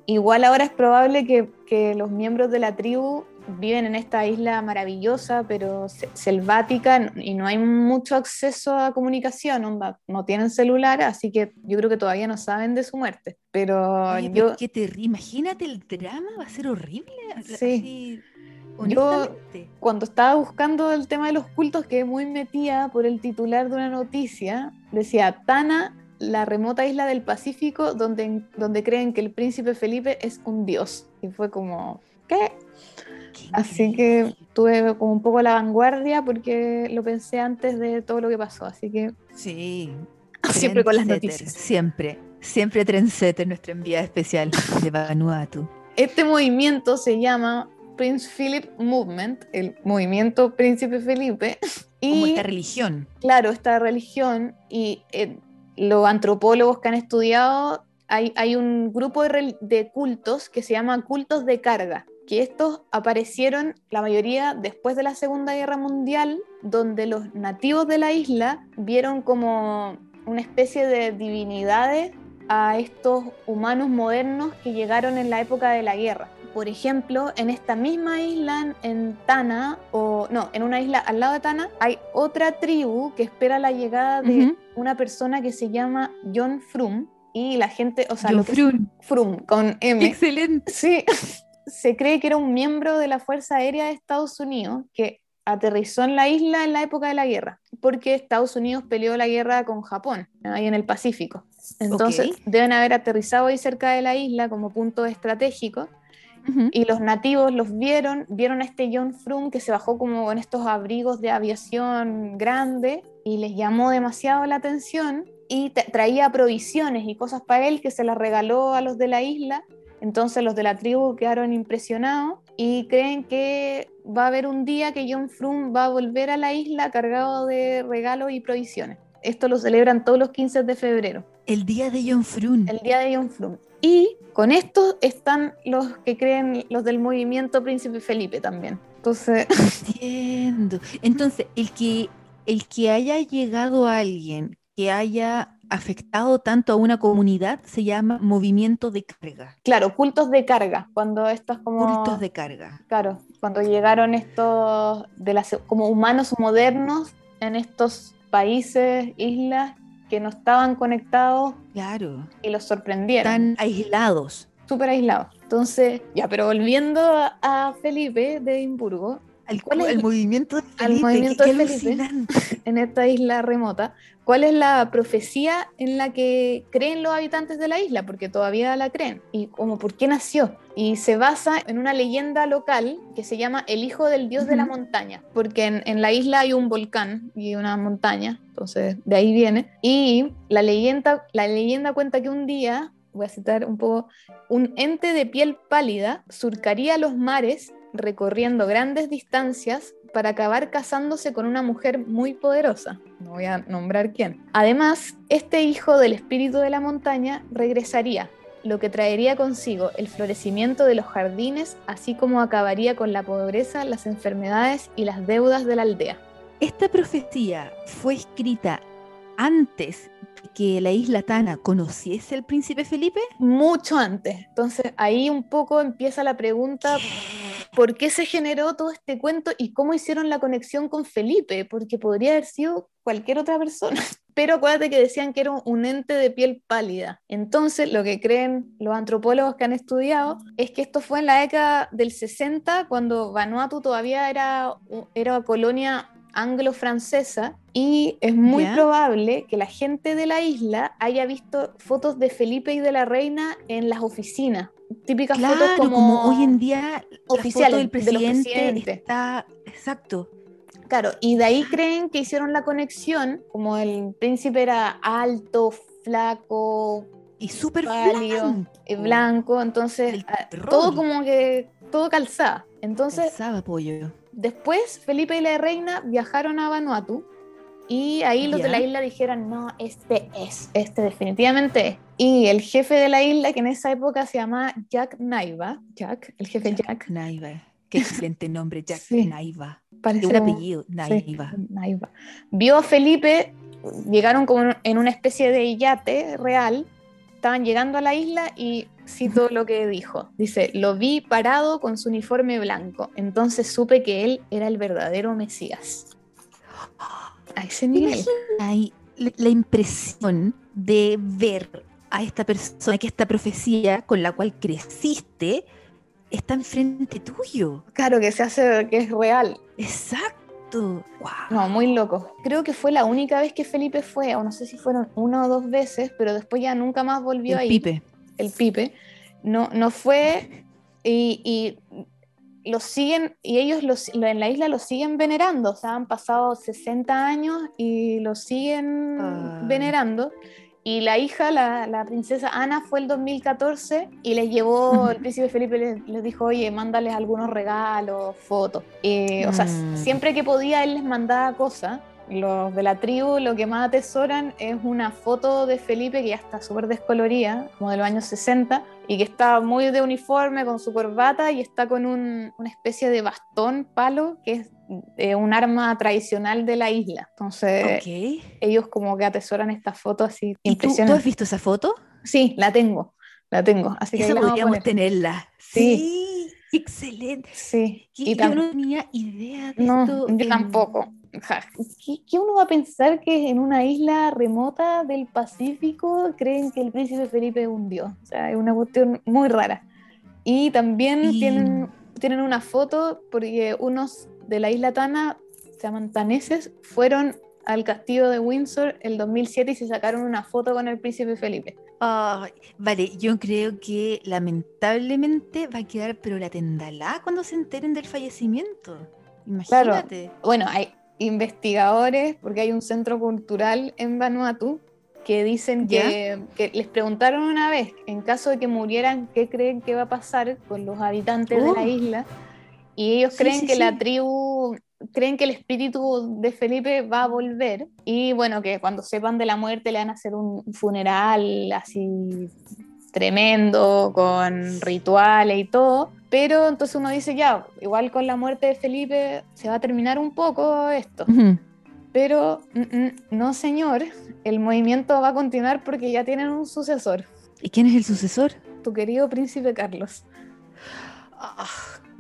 Igual ahora es probable que, que los miembros de la tribu viven en esta isla maravillosa, pero se- selvática, y no hay mucho acceso a comunicación, onda, no tienen celular, así que yo creo que todavía no saben de su muerte. Pero Oye, pero yo, qué terri- Imagínate el drama, va a ser horrible. Sí. así, Yo- cuando estaba buscando el tema de los cultos, quedé muy metida por el titular de una noticia. Decía, Tana, la remota isla del Pacífico, donde, donde creen que el príncipe Felipe es un dios. Y fue como, ¿qué? Así que tuve como un poco a la vanguardia porque lo pensé antes de todo lo que pasó. Así que Sí. siempre con las noticias. Siempre. Siempre Trendsetter, nuestra enviada especial de Vanuatu. Este movimiento se llama Prince Philip Movement, el movimiento Príncipe Felipe. Como Y esta religión. claro, esta religión y eh, los antropólogos que han estudiado, hay, hay un grupo de, de cultos que se llama cultos de carga, que estos aparecieron, la mayoría después de la Segunda Guerra Mundial, donde los nativos de la isla vieron como una especie de divinidades a estos humanos modernos que llegaron en la época de la guerra. Por ejemplo, en esta misma isla, en Tana, o no, en una isla al lado de Tana, hay otra tribu que espera la llegada de una persona que se llama John Frum. Y la gente, o sea, John Frum. Frum con M. Excelente. Sí, se cree que era un miembro de la Fuerza Aérea de Estados Unidos que aterrizó en la isla en la época de la guerra, porque Estados Unidos peleó la guerra con Japón, ahí en el Pacífico. Entonces deben haber aterrizado ahí cerca de la isla como punto estratégico y los nativos los vieron, vieron a este John Frum que se bajó como con estos abrigos de aviación grande y les llamó demasiado la atención y tra- traía provisiones y cosas para él que se las regaló a los de la isla. Entonces los de la tribu quedaron impresionados y creen que va a haber un día que John Frum va a volver a la isla cargado de regalos y provisiones. Esto lo celebran todos los 15 de febrero El día de John Frun. el día de John Frum. Y con esto están los que creen los del movimiento Príncipe Felipe también. Entonces, Entiendo. Entonces, el que, el que haya llegado a alguien que haya afectado tanto a una comunidad se llama movimiento de carga, claro, cultos de carga, cuando estos como... cultos de carga. Claro, cuando llegaron estos de las, como humanos modernos en estos países, islas que no estaban conectados Claro. y los sorprendieron. Están aislados. súper aislados. Entonces, ya, pero volviendo a, Felipe de Edimburgo, ¿Cuál es el- movimiento de Felipe, movimiento qué de Felipe? alucinante. en esta isla remota, ¿cuál es la profecía en la que creen los habitantes de la isla? Porque todavía la creen. ¿Y como por qué nació? Y se basa en una leyenda local que se llama El Hijo del Dios de la. Montaña, porque en, en la isla hay un volcán y una montaña, entonces de ahí viene. Y la leyenda, la leyenda cuenta que un día, voy a citar un poco, un ente de piel pálida surcaría los mares recorriendo grandes distancias para acabar casándose con una mujer muy poderosa. No voy a nombrar quién. Además, este hijo del espíritu de la montaña regresaría, lo que traería consigo el florecimiento de los jardines, así como acabaría con la pobreza, las enfermedades y las deudas de la aldea. Esta profecía fue escrita antes que la isla Tana conociese al príncipe Felipe. Mucho antes. Entonces ahí un poco empieza la pregunta, ¿por qué se generó todo este cuento y cómo hicieron la conexión con Felipe? Porque podría haber sido cualquier otra persona. Pero acuérdate que decían que era un ente de piel pálida. Entonces, lo que creen los antropólogos que han estudiado es que esto fue en la década del 60, cuando Vanuatu todavía era, era colonia anglo-francesa y es muy probable que la gente de la isla haya visto fotos de Felipe y de la reina en las oficinas. Típicas Claro, fotos como, como hoy en día oficiales del presidente está exacto. Claro, y de ahí creen que hicieron la conexión, como el príncipe era alto, flaco, Y súper pálido, blanco. eh, blanco, entonces ah, todo como que todo calzaba. Entonces, Calzaba pollo. después Felipe y la reina viajaron a Vanuatu y ahí los de la isla dijeron, no, este es, este definitivamente es. Y el jefe de la isla, que en esa época se llamaba Jack Naiva, Jack, el jefe Jack, Naiva. Qué excelente nombre, Jack Sí. Naiva. parece como- apellido, Sí, Naiva. Naiva. Vio a Felipe, llegaron como en una especie de yate real, estaban llegando a la isla y cito lo que dijo. Dice, lo vi parado con su uniforme blanco, entonces supe que él era el verdadero Mesías. A ese nivel. Hay la impresión de ver a esta persona, que esta profecía con la cual creciste está enfrente tuyo. Claro que se hace que es real. Exacto. Wow. No, muy loco. Creo que fue la única vez que Felipe fue, o no sé si fueron una o dos veces, pero después ya nunca más volvió El ahí. pipe. el Pipe, no, no fue y, y lo siguen, y ellos los- lo- en la isla lo siguen venerando, o sea, han pasado 60 años y lo siguen Ah. venerando. Y la hija, la, la princesa Ana, fue el 2014 y les llevó, el príncipe Felipe les, les dijo, oye, mándales algunos regalos, fotos. Eh, O sea, Mm. siempre que podía él les mandaba cosas. Los de la tribu lo que más atesoran es una foto de Felipe que ya está súper descolorida, como de los años 60, y que está muy de uniforme con su corbata y está con un- una especie de bastón, palo, que es eh, un arma tradicional de la isla. Entonces, ok. ellos como que atesoran esta foto así ¿Y tú, tú has visto esa foto? Sí, la tengo, la tengo. Así que vamos a podríamos tenerla. Sí. Sí, excelente. Sí, Que y yo no tenía idea de No, esto. yo tampoco. Ja, ¿Qué, qué uno va a pensar que en una isla remota del Pacífico creen que el príncipe Felipe es un dios? O sea, es una cuestión muy rara. Y también tienen, tienen una foto porque unos de la isla Tana, se llaman taneses, fueron al castillo de Windsor el 2007 y se sacaron una foto con el príncipe Felipe. Ay, vale, yo creo que lamentablemente va a quedar, pero la tendalá cuando se enteren del fallecimiento. Claro. Imagínate. Bueno, hay investigadores, porque hay un centro cultural en Vanuatu, que dicen que, que les preguntaron una vez, en caso de que murieran, ¿qué creen que va a pasar con los habitantes de la Oh. isla? Y ellos Sí, creen sí, que la tribu, creen que el espíritu de Felipe va a volver. Y bueno, que cuando sepan de la muerte le van a hacer un funeral así tremendo, con rituales y todo. Pero entonces uno dice, ya, igual con la muerte de Felipe se va a terminar un poco esto. Pero mm, mm, no, señor, el movimiento va a continuar porque ya tienen un sucesor, ¿Y quién es el sucesor? tu querido príncipe Carlos. Ah,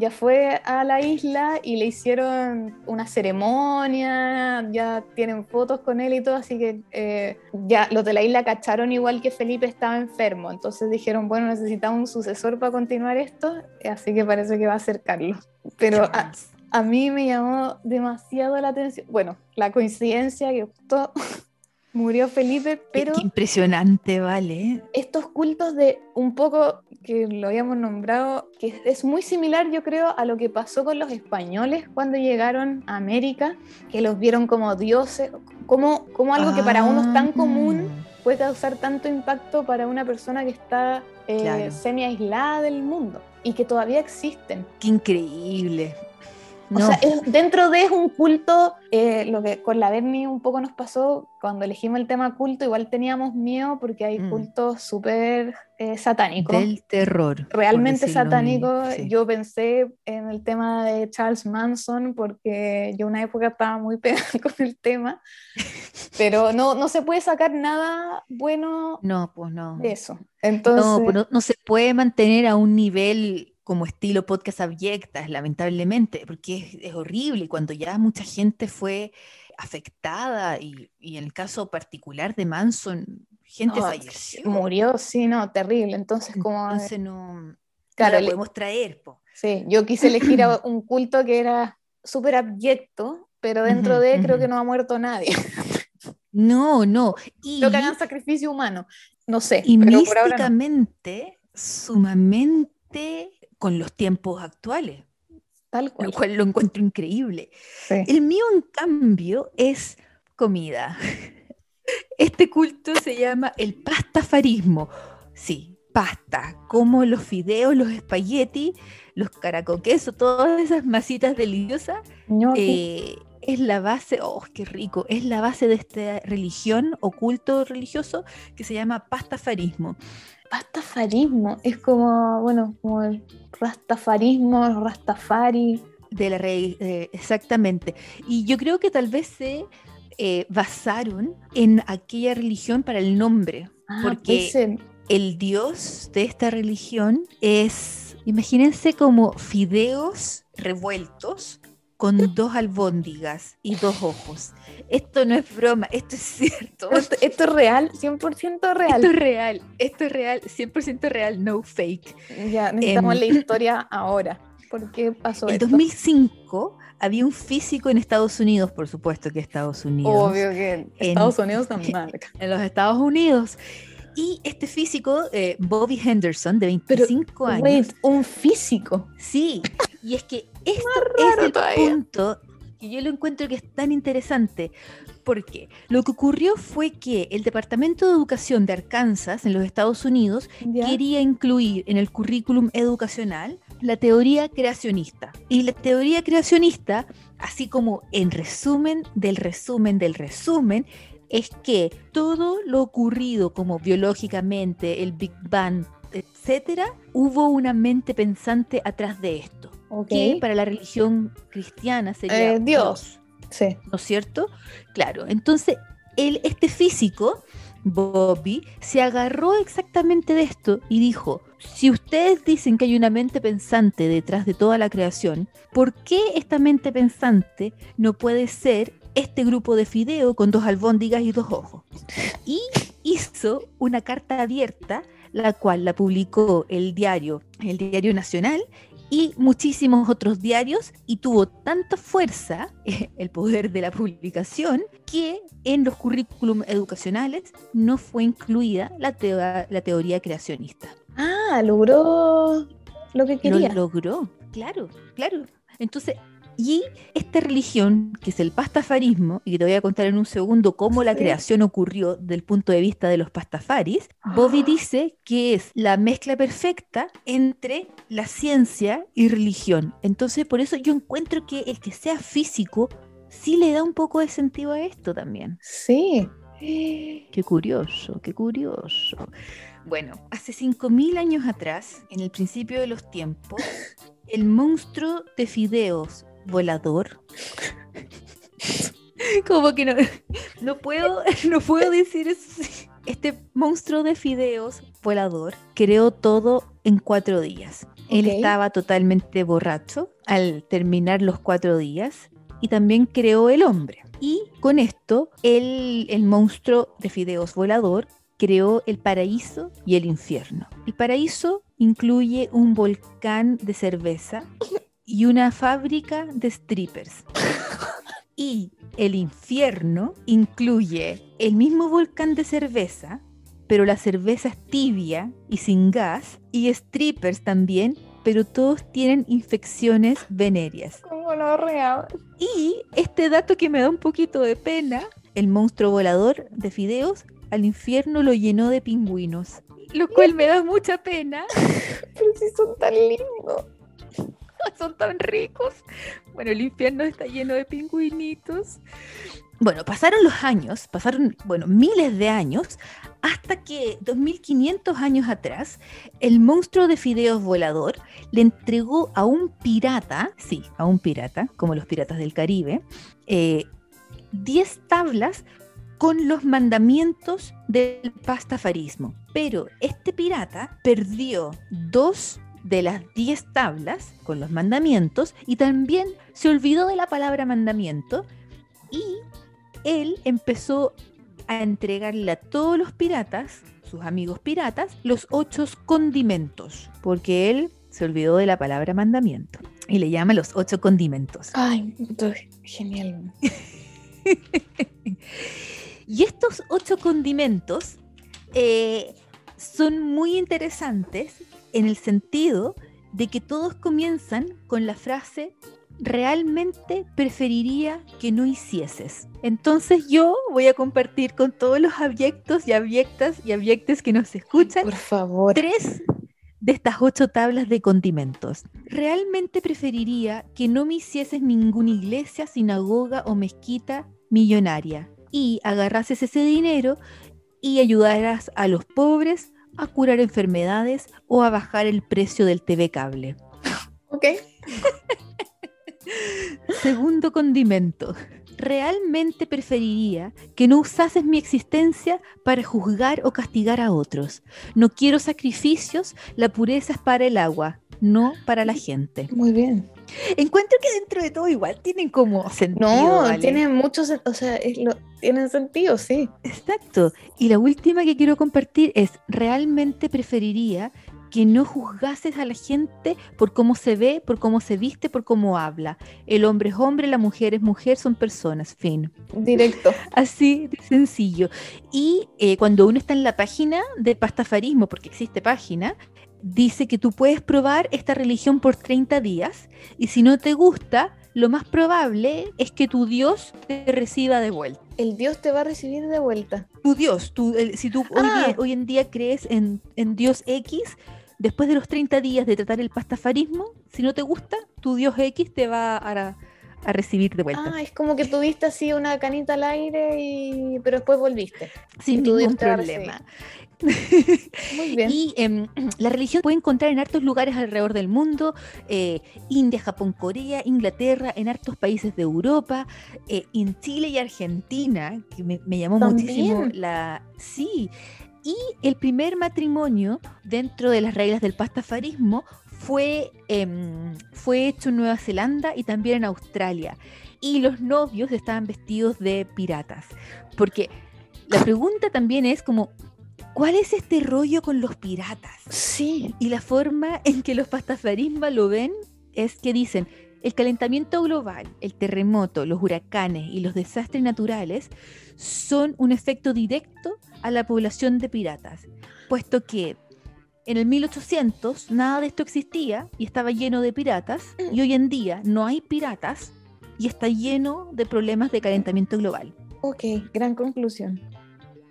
Ya fue a la isla y le hicieron una ceremonia, ya tienen fotos con él y todo, así que eh, ya los de la isla cacharon igual que Felipe estaba enfermo, entonces dijeron, bueno, necesitamos un sucesor para continuar esto, así que parece que va a ser Carlos. Pero a, a mí me llamó demasiado la atención, bueno, la coincidencia que justo murió Felipe, pero Qué impresionante, vale. estos cultos de un poco que lo habíamos nombrado, que es muy similar yo creo a lo que pasó con los españoles cuando llegaron a América, que los vieron como dioses, como, como algo que para uno es tan Ah. común puede causar tanto impacto para una persona que está eh, Claro. semi aislada del mundo y que todavía existen. Qué increíble. O No, sea, es- dentro de es un culto, eh, lo que con la Berni un poco nos pasó cuando elegimos el tema culto, igual teníamos miedo porque hay Mm. cultos súper eh, satánicos. del terror. Realmente satánicos. sí. Yo pensé en el tema de Charles Manson porque yo una época estaba muy pegada con el tema, pero no, no se puede sacar nada bueno No, pues no. de eso. Entonces, No, pues no, no se puede mantener a un nivel como estilo podcast abyectas, lamentablemente, porque es, es horrible. y Cuando ya mucha gente fue afectada, y, y en el caso particular de Manson, gente no, falleció. murió, sí, no, terrible. Entonces, como... Entonces no, no Claro, la le- podemos traer. po. Sí, yo quise elegir a un culto que era súper abyecto, pero dentro de creo ujú. que no ha muerto nadie. No, no. Y, Creo que hagan sacrificio humano. No sé, y pero por ahora no. místicamente, sumamente con los tiempos actuales, Tal lo cual. cual lo encuentro increíble. Sí. El mío, en cambio, es comida. Este culto se llama el pastafarismo. Sí, pasta, como los fideos, los espaguetis, los caracoquesos, todas esas masitas deliciosas, eh, es la base, oh, qué rico, es la base de esta religión o culto religioso que se llama pastafarismo. Pastafarismo es como, bueno, como el rastafarismo, el rastafari. De la re- eh, exactamente. Y yo creo que tal vez se eh, basaron en aquella religión para el nombre, Ah, porque el dios de esta religión es, imagínense como fideos revueltos con dos albóndigas y dos ojos. Esto no es broma, esto es cierto. Esto, esto es real, 100% real. Esto es real, esto es real, 100% real, no fake. Ya, necesitamos Em, la historia ahora. ¿Por qué pasó En esto? 2005 había un físico en Estados Unidos, por supuesto que Estados Unidos. Obvio que en En- Estados Unidos también. En los Estados Unidos. Y este físico, eh, Bobby Henderson, de 25 años. Wait, un físico. Sí, y es que esto es el todavía. punto que yo lo encuentro que es tan interesante. Porque lo que ocurrió fue que el Departamento de Educación de Arkansas en los Estados Unidos ¿ya? quería incluir en el currículum educacional la teoría creacionista. Y la teoría creacionista, así como en resumen del resumen del resumen, es que todo lo ocurrido como biológicamente, el Big Bang, etcétera, hubo una mente pensante atrás de esto. Que para la religión cristiana sería eh, Dios. Sí. ¿No es cierto? Claro. Entonces, él, este físico, Bobby, se agarró exactamente de esto y dijo, si ustedes dicen que hay una mente pensante detrás de toda la creación, ¿por qué esta mente pensante no puede ser este grupo de fideo con dos albóndigas y dos ojos? Y hizo una carta abierta la cual la publicó el diario, el diario nacional y muchísimos otros diarios y tuvo tanta fuerza el poder de la publicación que en los currículum educacionales no fue incluida la, la teoría creacionista. Ah, logró lo que quería. Lo logró, claro, claro. Entonces, y esta religión, que es el pastafarismo, y te voy a contar en un segundo cómo la creación ocurrió del punto de vista de los pastafaris, Bobby ah. dice que es la mezcla perfecta entre la ciencia y religión. Entonces, por eso yo encuentro que el que sea físico sí le da un poco de sentido a esto también. Sí. Qué curioso, qué curioso. Bueno, hace 5.000 años atrás, en el principio de los tiempos, el monstruo de fideos volador. Como que no, no puedo, no puedo decir eso. Este monstruo de fideos volador creó todo en cuatro días. Él estaba totalmente borracho al terminar los cuatro días y también creó el hombre. Y con esto, el, el monstruo de fideos volador creó el paraíso y el infierno. El paraíso incluye un volcán de cerveza y una fábrica de strippers. Y el infierno incluye el mismo volcán de cerveza, pero la cerveza es tibia y sin gas, y strippers también, pero todos tienen infecciones venéreas. Como lo real. Y este dato que me da un poquito de pena, el monstruo volador de fideos al infierno lo llenó de pingüinos, lo cual me da mucha pena. pero si son tan lindos. son tan ricos. Bueno, el infierno está lleno de pingüinitos. Bueno, pasaron los años, pasaron, bueno, miles de años, hasta que 2500 años atrás, el monstruo de fideos volador le entregó a un pirata, sí, a un pirata, como los piratas del Caribe, 10 eh, tablas con los mandamientos del pastafarismo. Pero este pirata perdió dos de las diez tablas con los mandamientos y también se olvidó de la palabra mandamiento y él empezó a entregarle a todos los piratas, sus amigos piratas, los ocho condimentos, porque él se olvidó de la palabra mandamiento y le llama los ocho condimentos. Ay, genial. y estos ocho condimentos eh, son muy interesantes en el sentido de que todos comienzan con la frase realmente preferiría que no hicieses. Entonces yo voy a compartir con todos los abyectos y abyectas y abyectes que nos escuchan por favor. tres de estas ocho tablas de condimentos. Realmente preferiría que no me hicieses ninguna iglesia, sinagoga o mezquita millonaria y agarrases ese dinero y ayudaras a los pobres, a curar enfermedades o a bajar el precio del TV cable. Ok. Segundo condimento. Realmente preferiría que no usases mi existencia para juzgar o castigar a otros. No quiero sacrificios, la pureza es para el agua, no para la gente. Muy bien. Encuentro que dentro de todo igual tienen como sentido. No, tienen muchos, o sea, tienen sentido, sí. Exacto. Y la última que quiero compartir es, realmente preferiría que no juzgases a la gente por cómo se ve, por cómo se viste, por cómo habla. El hombre es hombre, la mujer es mujer, son personas, fin. Directo. Así de sencillo. Y eh, cuando uno está en la página de pastafarismo, porque existe página, dice que tú puedes probar esta religión por 30 días y si no te gusta, lo más probable es que tu Dios te reciba de vuelta. El Dios te va a recibir de vuelta. Tu Dios, si tú hoy, ah. en día crees en, Dios X, después de los 30 días de tratar el pastafarismo, si no te gusta, tu dios X te va a, a recibir de vuelta. Ah, es como que tuviste así una canita al aire y pero después volviste. Sin ningún problema. Muy bien. Y em, la religión puede encontrar en hartos lugares alrededor del mundo, eh, India, Japón, Corea, Inglaterra, en hartos países de Europa, eh, en Chile y Argentina, que me, llamó muchísimo la... Sí, y el primer matrimonio dentro de las reglas del pastafarismo fue, em, fue hecho en Nueva Zelanda y también en Australia. Y los novios estaban vestidos de piratas. Porque la pregunta también es como, ¿cuál es este rollo con los piratas? Sí. Y la forma en que los pastafarismas lo ven es que dicen, el calentamiento global, el terremoto, los huracanes y los desastres naturales son un efecto directo a la población de piratas, puesto que en el 1800 nada de esto existía y estaba lleno de piratas, y hoy en día no hay piratas y está lleno de problemas de calentamiento global. Ok, gran conclusión.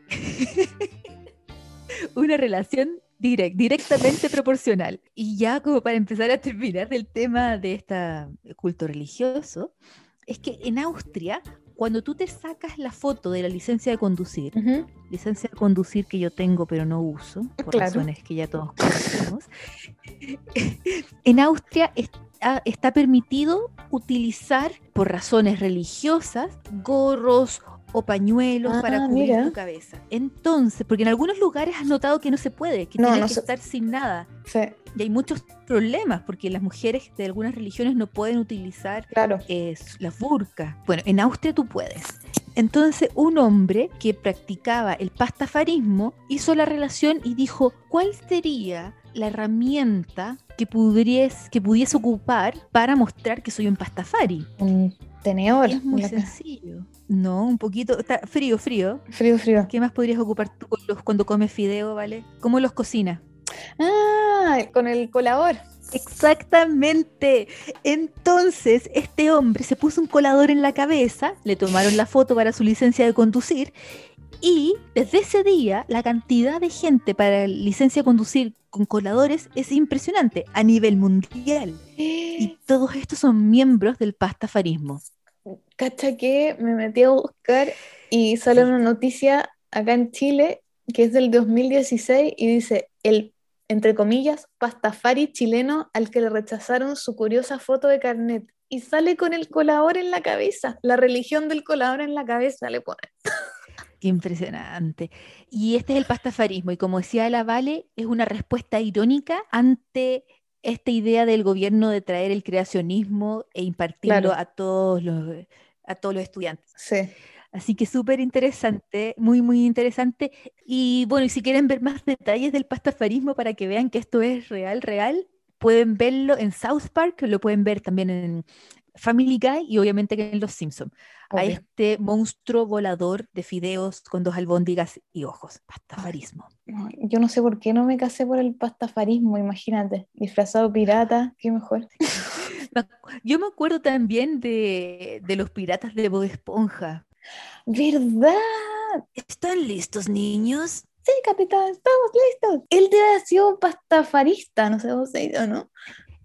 Una relación direct, directamente proporcional. Y ya como para empezar a terminar del tema de este culto religioso, es que en Austria cuando tú te sacas la foto de la licencia de conducir, licencia de conducir que yo tengo pero no uso, por razones que ya todos conocemos, en Austria está permitido utilizar por razones religiosas gorros o pañuelos para ah, cubrir tu cabeza. Entonces, porque en algunos lugares has notado que no se puede, que no, tienes que estar sin nada. Sí. Y hay muchos problemas, porque las mujeres de algunas religiones no pueden utilizar claro. eh, la burka. Bueno, en Austria tú puedes. Entonces, un hombre que practicaba el pastafarismo hizo la relación y dijo, ¿cuál sería la herramienta que, pudiese, que pudiese ocupar para mostrar que soy un pastafari? Un tenedor. Es muy sencillo. No, un poquito. Está frío, frío. Frío, frío. ¿Qué más podrías ocupar tú cuando comes fideo, vale? ¿Cómo los cocinas? Ah, con el colador. Exactamente. Entonces, este hombre se puso un colador en la cabeza, le tomaron la foto para su licencia de conducir y desde ese día la cantidad de gente para licencia de conducir con coladores es impresionante a nivel mundial. Y todos estos son miembros del pastafarismo. Cacha que me metí a buscar y sale una noticia acá en Chile que es del 2016 y dice el entre comillas, pastafari chileno al que le rechazaron su curiosa foto de carnet. Y sale con el colador en la cabeza, la religión del colador en la cabeza le pone. Qué impresionante. Y este es el pastafarismo. Y como decía la Vale, es una respuesta irónica ante esta idea del gobierno de traer el creacionismo e impartirlo a, todos los, a todos los estudiantes. Sí. Así que súper interesante, muy, muy interesante. Y bueno, y si quieren ver más detalles del pastafarismo para que vean que esto es real, real, pueden verlo en South Park, lo pueden ver también en Family Guy y obviamente en Los Simpsons. A este monstruo volador de fideos con dos albóndigas y ojos. Pastafarismo. Yo no sé por qué no me casé por el pastafarismo, imagínate. Disfrazado pirata, qué mejor. Yo me acuerdo también de, de los piratas de Bob Esponja. ¿Verdad? ¿Están listos, niños? Sí, capitán, estamos listos. Él debe haber sido pastafarista, no sé vos o no.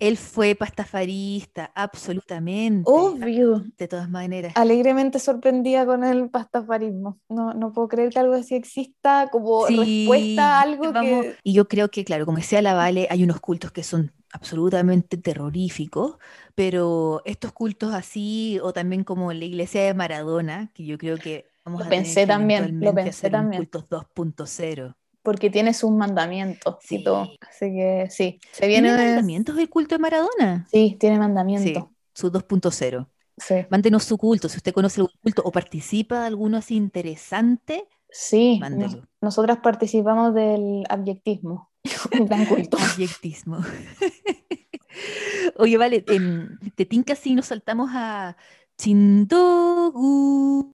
Él fue pastafarista, absolutamente. Obvio. De todas maneras. Alegremente sorprendida con el pastafarismo. No, no puedo creer que algo así exista como respuesta a algo que... Y yo creo que, claro, como decía la Vale, hay unos cultos que son absolutamente terroríficos, pero estos cultos así, o también como la iglesia de Maradona, que yo creo que vamos lo a pensé también, lo pensé también. cultos 2.0 porque tiene sus mandamientos sí. y todo. Así que sí, se viene. ¿Tiene mandamientos del culto de Maradona? Sí, tiene mandamientos. Sí, su 2.0. Sí. Mándenos su culto. Si usted conoce algún culto o participa de alguno así interesante, sí, mándelo. nosotras participamos del abyectismo. Un gran culto. abyectismo. Oye, vale, en, te tinca si nos saltamos a Chindogu.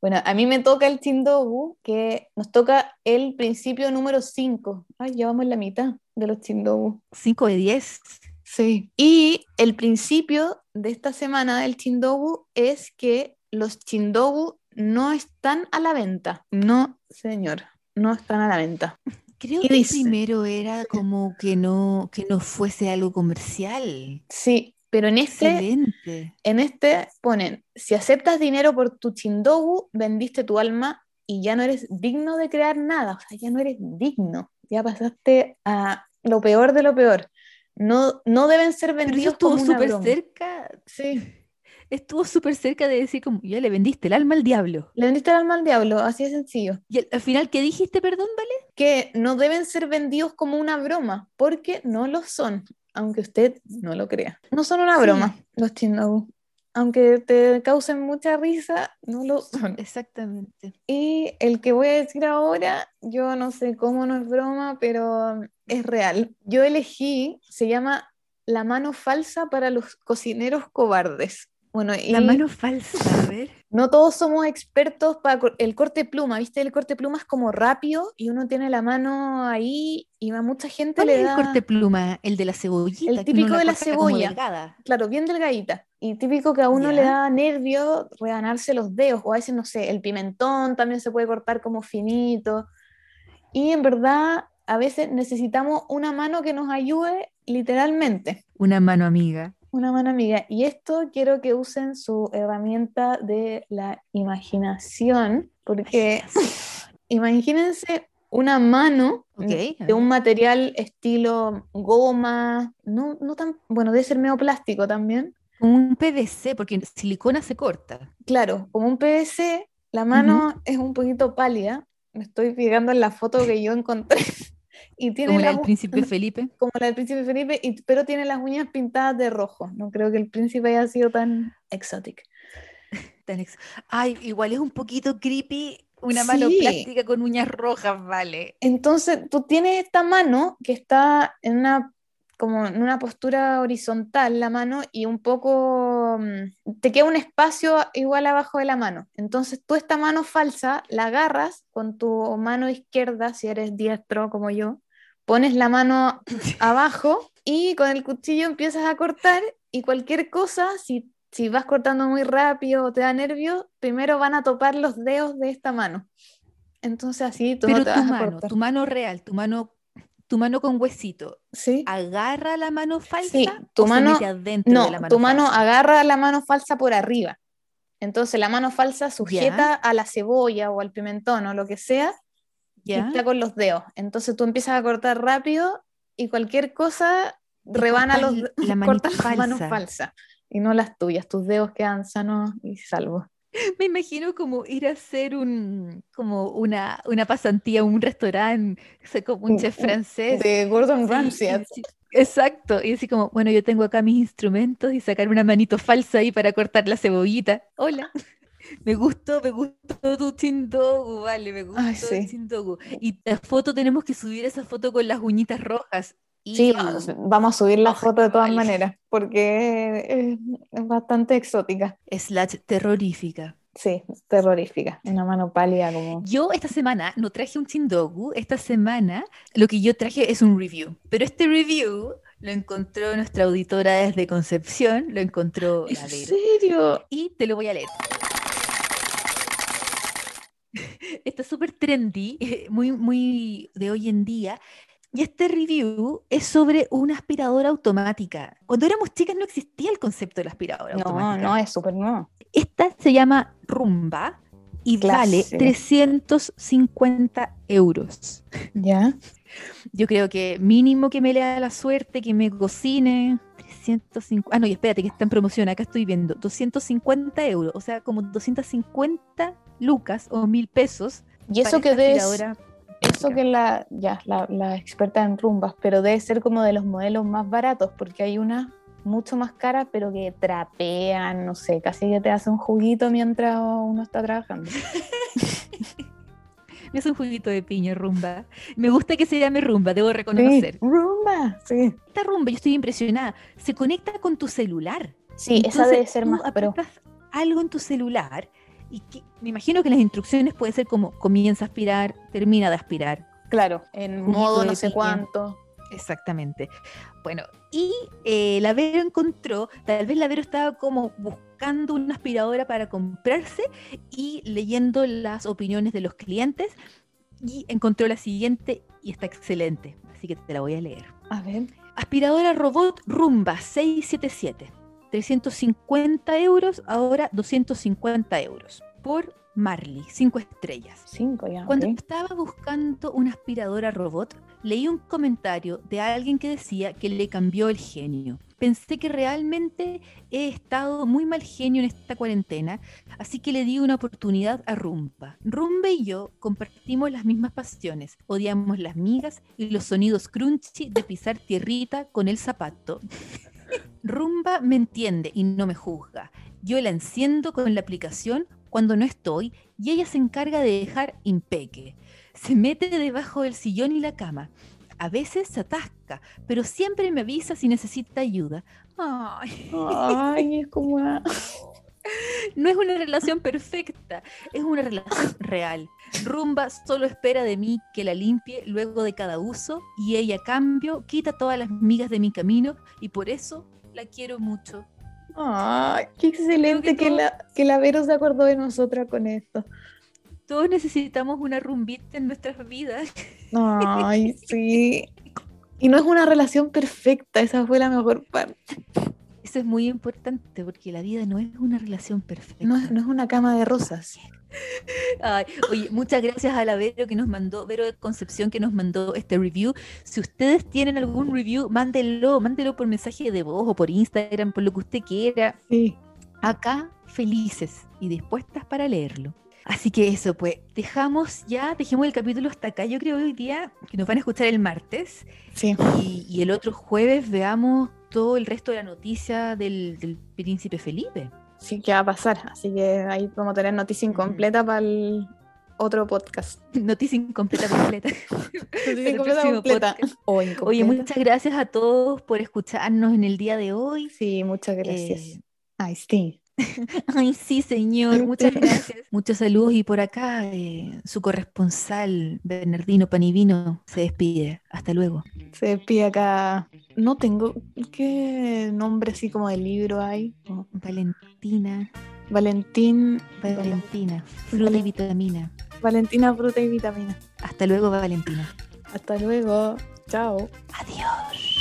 Bueno, a mí me toca el Chindogu, que nos toca el principio número 5. Ay, llevamos la mitad de los Chindogu. 5 de 10. Sí. Y el principio de esta semana del Chindogu es que los Chindogu no están a la venta. No, señor, no están a la venta. Creo ¿Qué que dice? primero era como que no, que no fuese algo comercial. Sí, pero en este, Excelente. en este ponen, si aceptas dinero por tu Chindogu, vendiste tu alma y ya no eres digno de crear nada. O sea, ya no eres digno. Ya pasaste a lo peor de lo peor. No, no deben ser Pero eso vendidos estuvo súper cerca, Sí. estuvo súper cerca de decir como, ya le vendiste el alma al diablo. Le vendiste el alma al diablo, así de sencillo. Y al, al final, ¿qué dijiste, perdón, vale? Que no deben ser vendidos como una broma, porque no lo son, aunque usted no lo crea. No son una Sí. broma, los Chindogu. Aunque te causen mucha risa, no lo son. Exactamente. Y el que voy a decir ahora, yo no sé cómo no es broma, pero es real. Yo elegí, se llama La mano falsa para los cocineros cobardes. Bueno, La mano falsa, a ver. no todos somos expertos para el corte pluma, ¿viste? El corte pluma es como rápido y uno tiene la mano ahí y a mucha gente ¿Cuál le es el da, corte pluma? El de la cebollita. El típico de la cebolla. claro, bien delgadita. Y típico que a uno le da nervio rebanarse los dedos, o a veces, no sé, el pimentón también se puede cortar como finito. Y en verdad, a veces necesitamos una mano que nos ayude literalmente. Una mano amiga. Una mano amiga. Y esto quiero que usen su herramienta de la imaginación, porque imagínense una mano de un material estilo goma, no, no tan, bueno, debe ser medio plástico también. Como un PVC, porque silicona se corta. Claro, como un PVC, la mano es un poquito pálida. Me estoy fijando en la foto que yo encontré. Y tiene Como la del príncipe Felipe. como la del príncipe Felipe, y- pero tiene las uñas pintadas de rojo. No creo que el príncipe haya sido tan exótico. Tan ex- Ay, igual es un poquito creepy una mano Sí. plástica con uñas rojas, vale. Entonces, tú tienes esta mano que está en una, como en una postura horizontal, la mano, y un poco, mm, te queda un espacio igual abajo de la mano. Entonces, tú esta mano falsa la agarras con tu mano izquierda, si eres diestro como yo, pones la mano abajo y con el cuchillo empiezas a cortar y cualquier cosa, si, si vas cortando muy rápido o te da nervio, primero van a topar los dedos de esta mano. Entonces así tú no Pero te tu vas a mano, cortar. tu mano real, tu mano, tu mano con huesito, ¿Sí? ¿agarra la mano falsa Sí, tu o se mano- mete adentro No, de la mano tu mano agarra la mano falsa por arriba. Entonces la mano falsa sujeta a la cebolla o al pimentón o lo que sea y está con los dedos. Entonces tú empiezas a cortar rápido y cualquier cosa rebana los la corta manito las manos falsa. falsas y no las tuyas. Tus dedos quedan sanos y salvos. Me imagino como ir a hacer un, como una, una pasantía un restaurante, o sea, como un chef francés. De Gordon Ramsay. Exacto, y decir como, bueno, yo tengo acá mis instrumentos y sacar una manito falsa ahí para cortar la cebollita. Hola, me gustó, me gustó tu chindogu, vale, me gustó Ay, el chindogu. Y la foto, tenemos que subir esa foto con las uñitas rojas. Sí, vamos, vamos a subir la foto de todas maneras porque es, bastante exótica. Slash terrorífica. Sí, terrorífica. Una mano pálida como... Yo esta semana no traje un chindogu, esta semana lo que yo traje es un review, pero este review lo encontró nuestra auditora desde Concepción, lo encontró ¿En serio? y te lo voy a leer. Está súper trendy, muy, muy de hoy en día. Y este review es sobre una aspiradora automática. Cuando éramos chicas no existía el concepto de la aspiradora No, automática. no, es súper nuevo. Esta se llama Rumba y vale Clase. 350 euros. ¿Ya? Yo creo que mínimo que me lea la suerte, que me cocine. 350. Ah, no, y espérate, que está en promoción. Acá estoy viendo. 250 euros. O sea, como 250 lucas o mil pesos. Y eso que esta debe aspiradora eso que la, ya, la, la experta en rumbas, pero debe ser como de los modelos más baratos, porque hay unas mucho más caras, pero que trapean, no sé, casi que te hace un juguito mientras uno está trabajando. Me hace un juguito de piña, rumba. Me gusta que se llame rumba, debo reconocer. Sí, rumba, sí. Esta rumba, yo estoy impresionada. Se conecta con tu celular. Sí, esa Entonces, debe ser tú más pro. aprietas algo en tu celular y que, me imagino que las instrucciones pueden ser como comienza a aspirar, termina de aspirar. Claro, en modo no sé cuánto. Exactamente. Bueno, y eh, la Vero encontró, tal vez la Vero estaba como buscando una aspiradora para comprarse y leyendo las opiniones de los clientes y encontró la siguiente y está excelente, así que te la voy a leer. A ver. Aspiradora robot Rumba 677, 350 euros, ahora 250 euros por Marley, 5 estrellas. 5 ya. Cuando ok. estaba buscando una aspiradora robot, leí un comentario de alguien que decía que le cambió el genio. Pensé que realmente he estado muy mal genio en esta cuarentena, así que le di una oportunidad a Rumba. Rumba y yo compartimos las mismas pasiones. Odiamos las migas y los sonidos crunchy de pisar tierrita con el zapato. Rumba me entiende y no me juzga. Yo la enciendo con la aplicación cuando no estoy y ella se encarga de dejar impeque. Se mete debajo del sillón y la cama. A veces se atasca, pero siempre me avisa si necesita ayuda. Ay, Ay, es como una... no es una relación perfecta, es una relación real. Rumba solo espera de mí que la limpie luego de cada uso y ella a cambio quita todas las migas de mi camino y por eso la quiero mucho. Ay, qué excelente que la, que la Vero se acordó de nosotras con esto. Todos necesitamos una rumbita en nuestras vidas. Ay, sí. Y no es una relación perfecta, esa fue la mejor parte. Eso es muy importante porque la vida no es una relación perfecta. No es, no es una cama de rosas. Ay, oye, muchas gracias a la Vero que nos mandó, Vero de Concepción que nos mandó este review. Si ustedes tienen algún review, mándenlo, mándenlo por mensaje de voz o por Instagram, por lo que usted quiera. Sí. Acá felices y dispuestas para leerlo. Así que eso, pues, dejamos ya, dejemos el capítulo hasta acá. Yo creo hoy día que nos van a escuchar el martes Sí. y, y el otro jueves veamos todo el resto de la noticia del, del príncipe Felipe. Sí, ¿qué va a pasar? Así que ahí vamos a tener noticia incompleta para el otro podcast. Noticia incompleta completa. Noticia incompleta completa. O Oye, incompleta. muchas gracias a todos por escucharnos en el día de hoy. Sí, muchas gracias. Eh, Ay, sí. Ay, sí, señor, muchas este gracias. Muchos saludos y por acá eh, su corresponsal, Bernardino Panivino, se despide. Hasta luego. Se despide acá. No tengo, ¿qué nombre así como de libro hay? Valentina. Valentín. Valentina, fruta y vitamina. Valentina, fruta y vitamina. Hasta luego, Valentina. Hasta luego. Chao. Adiós.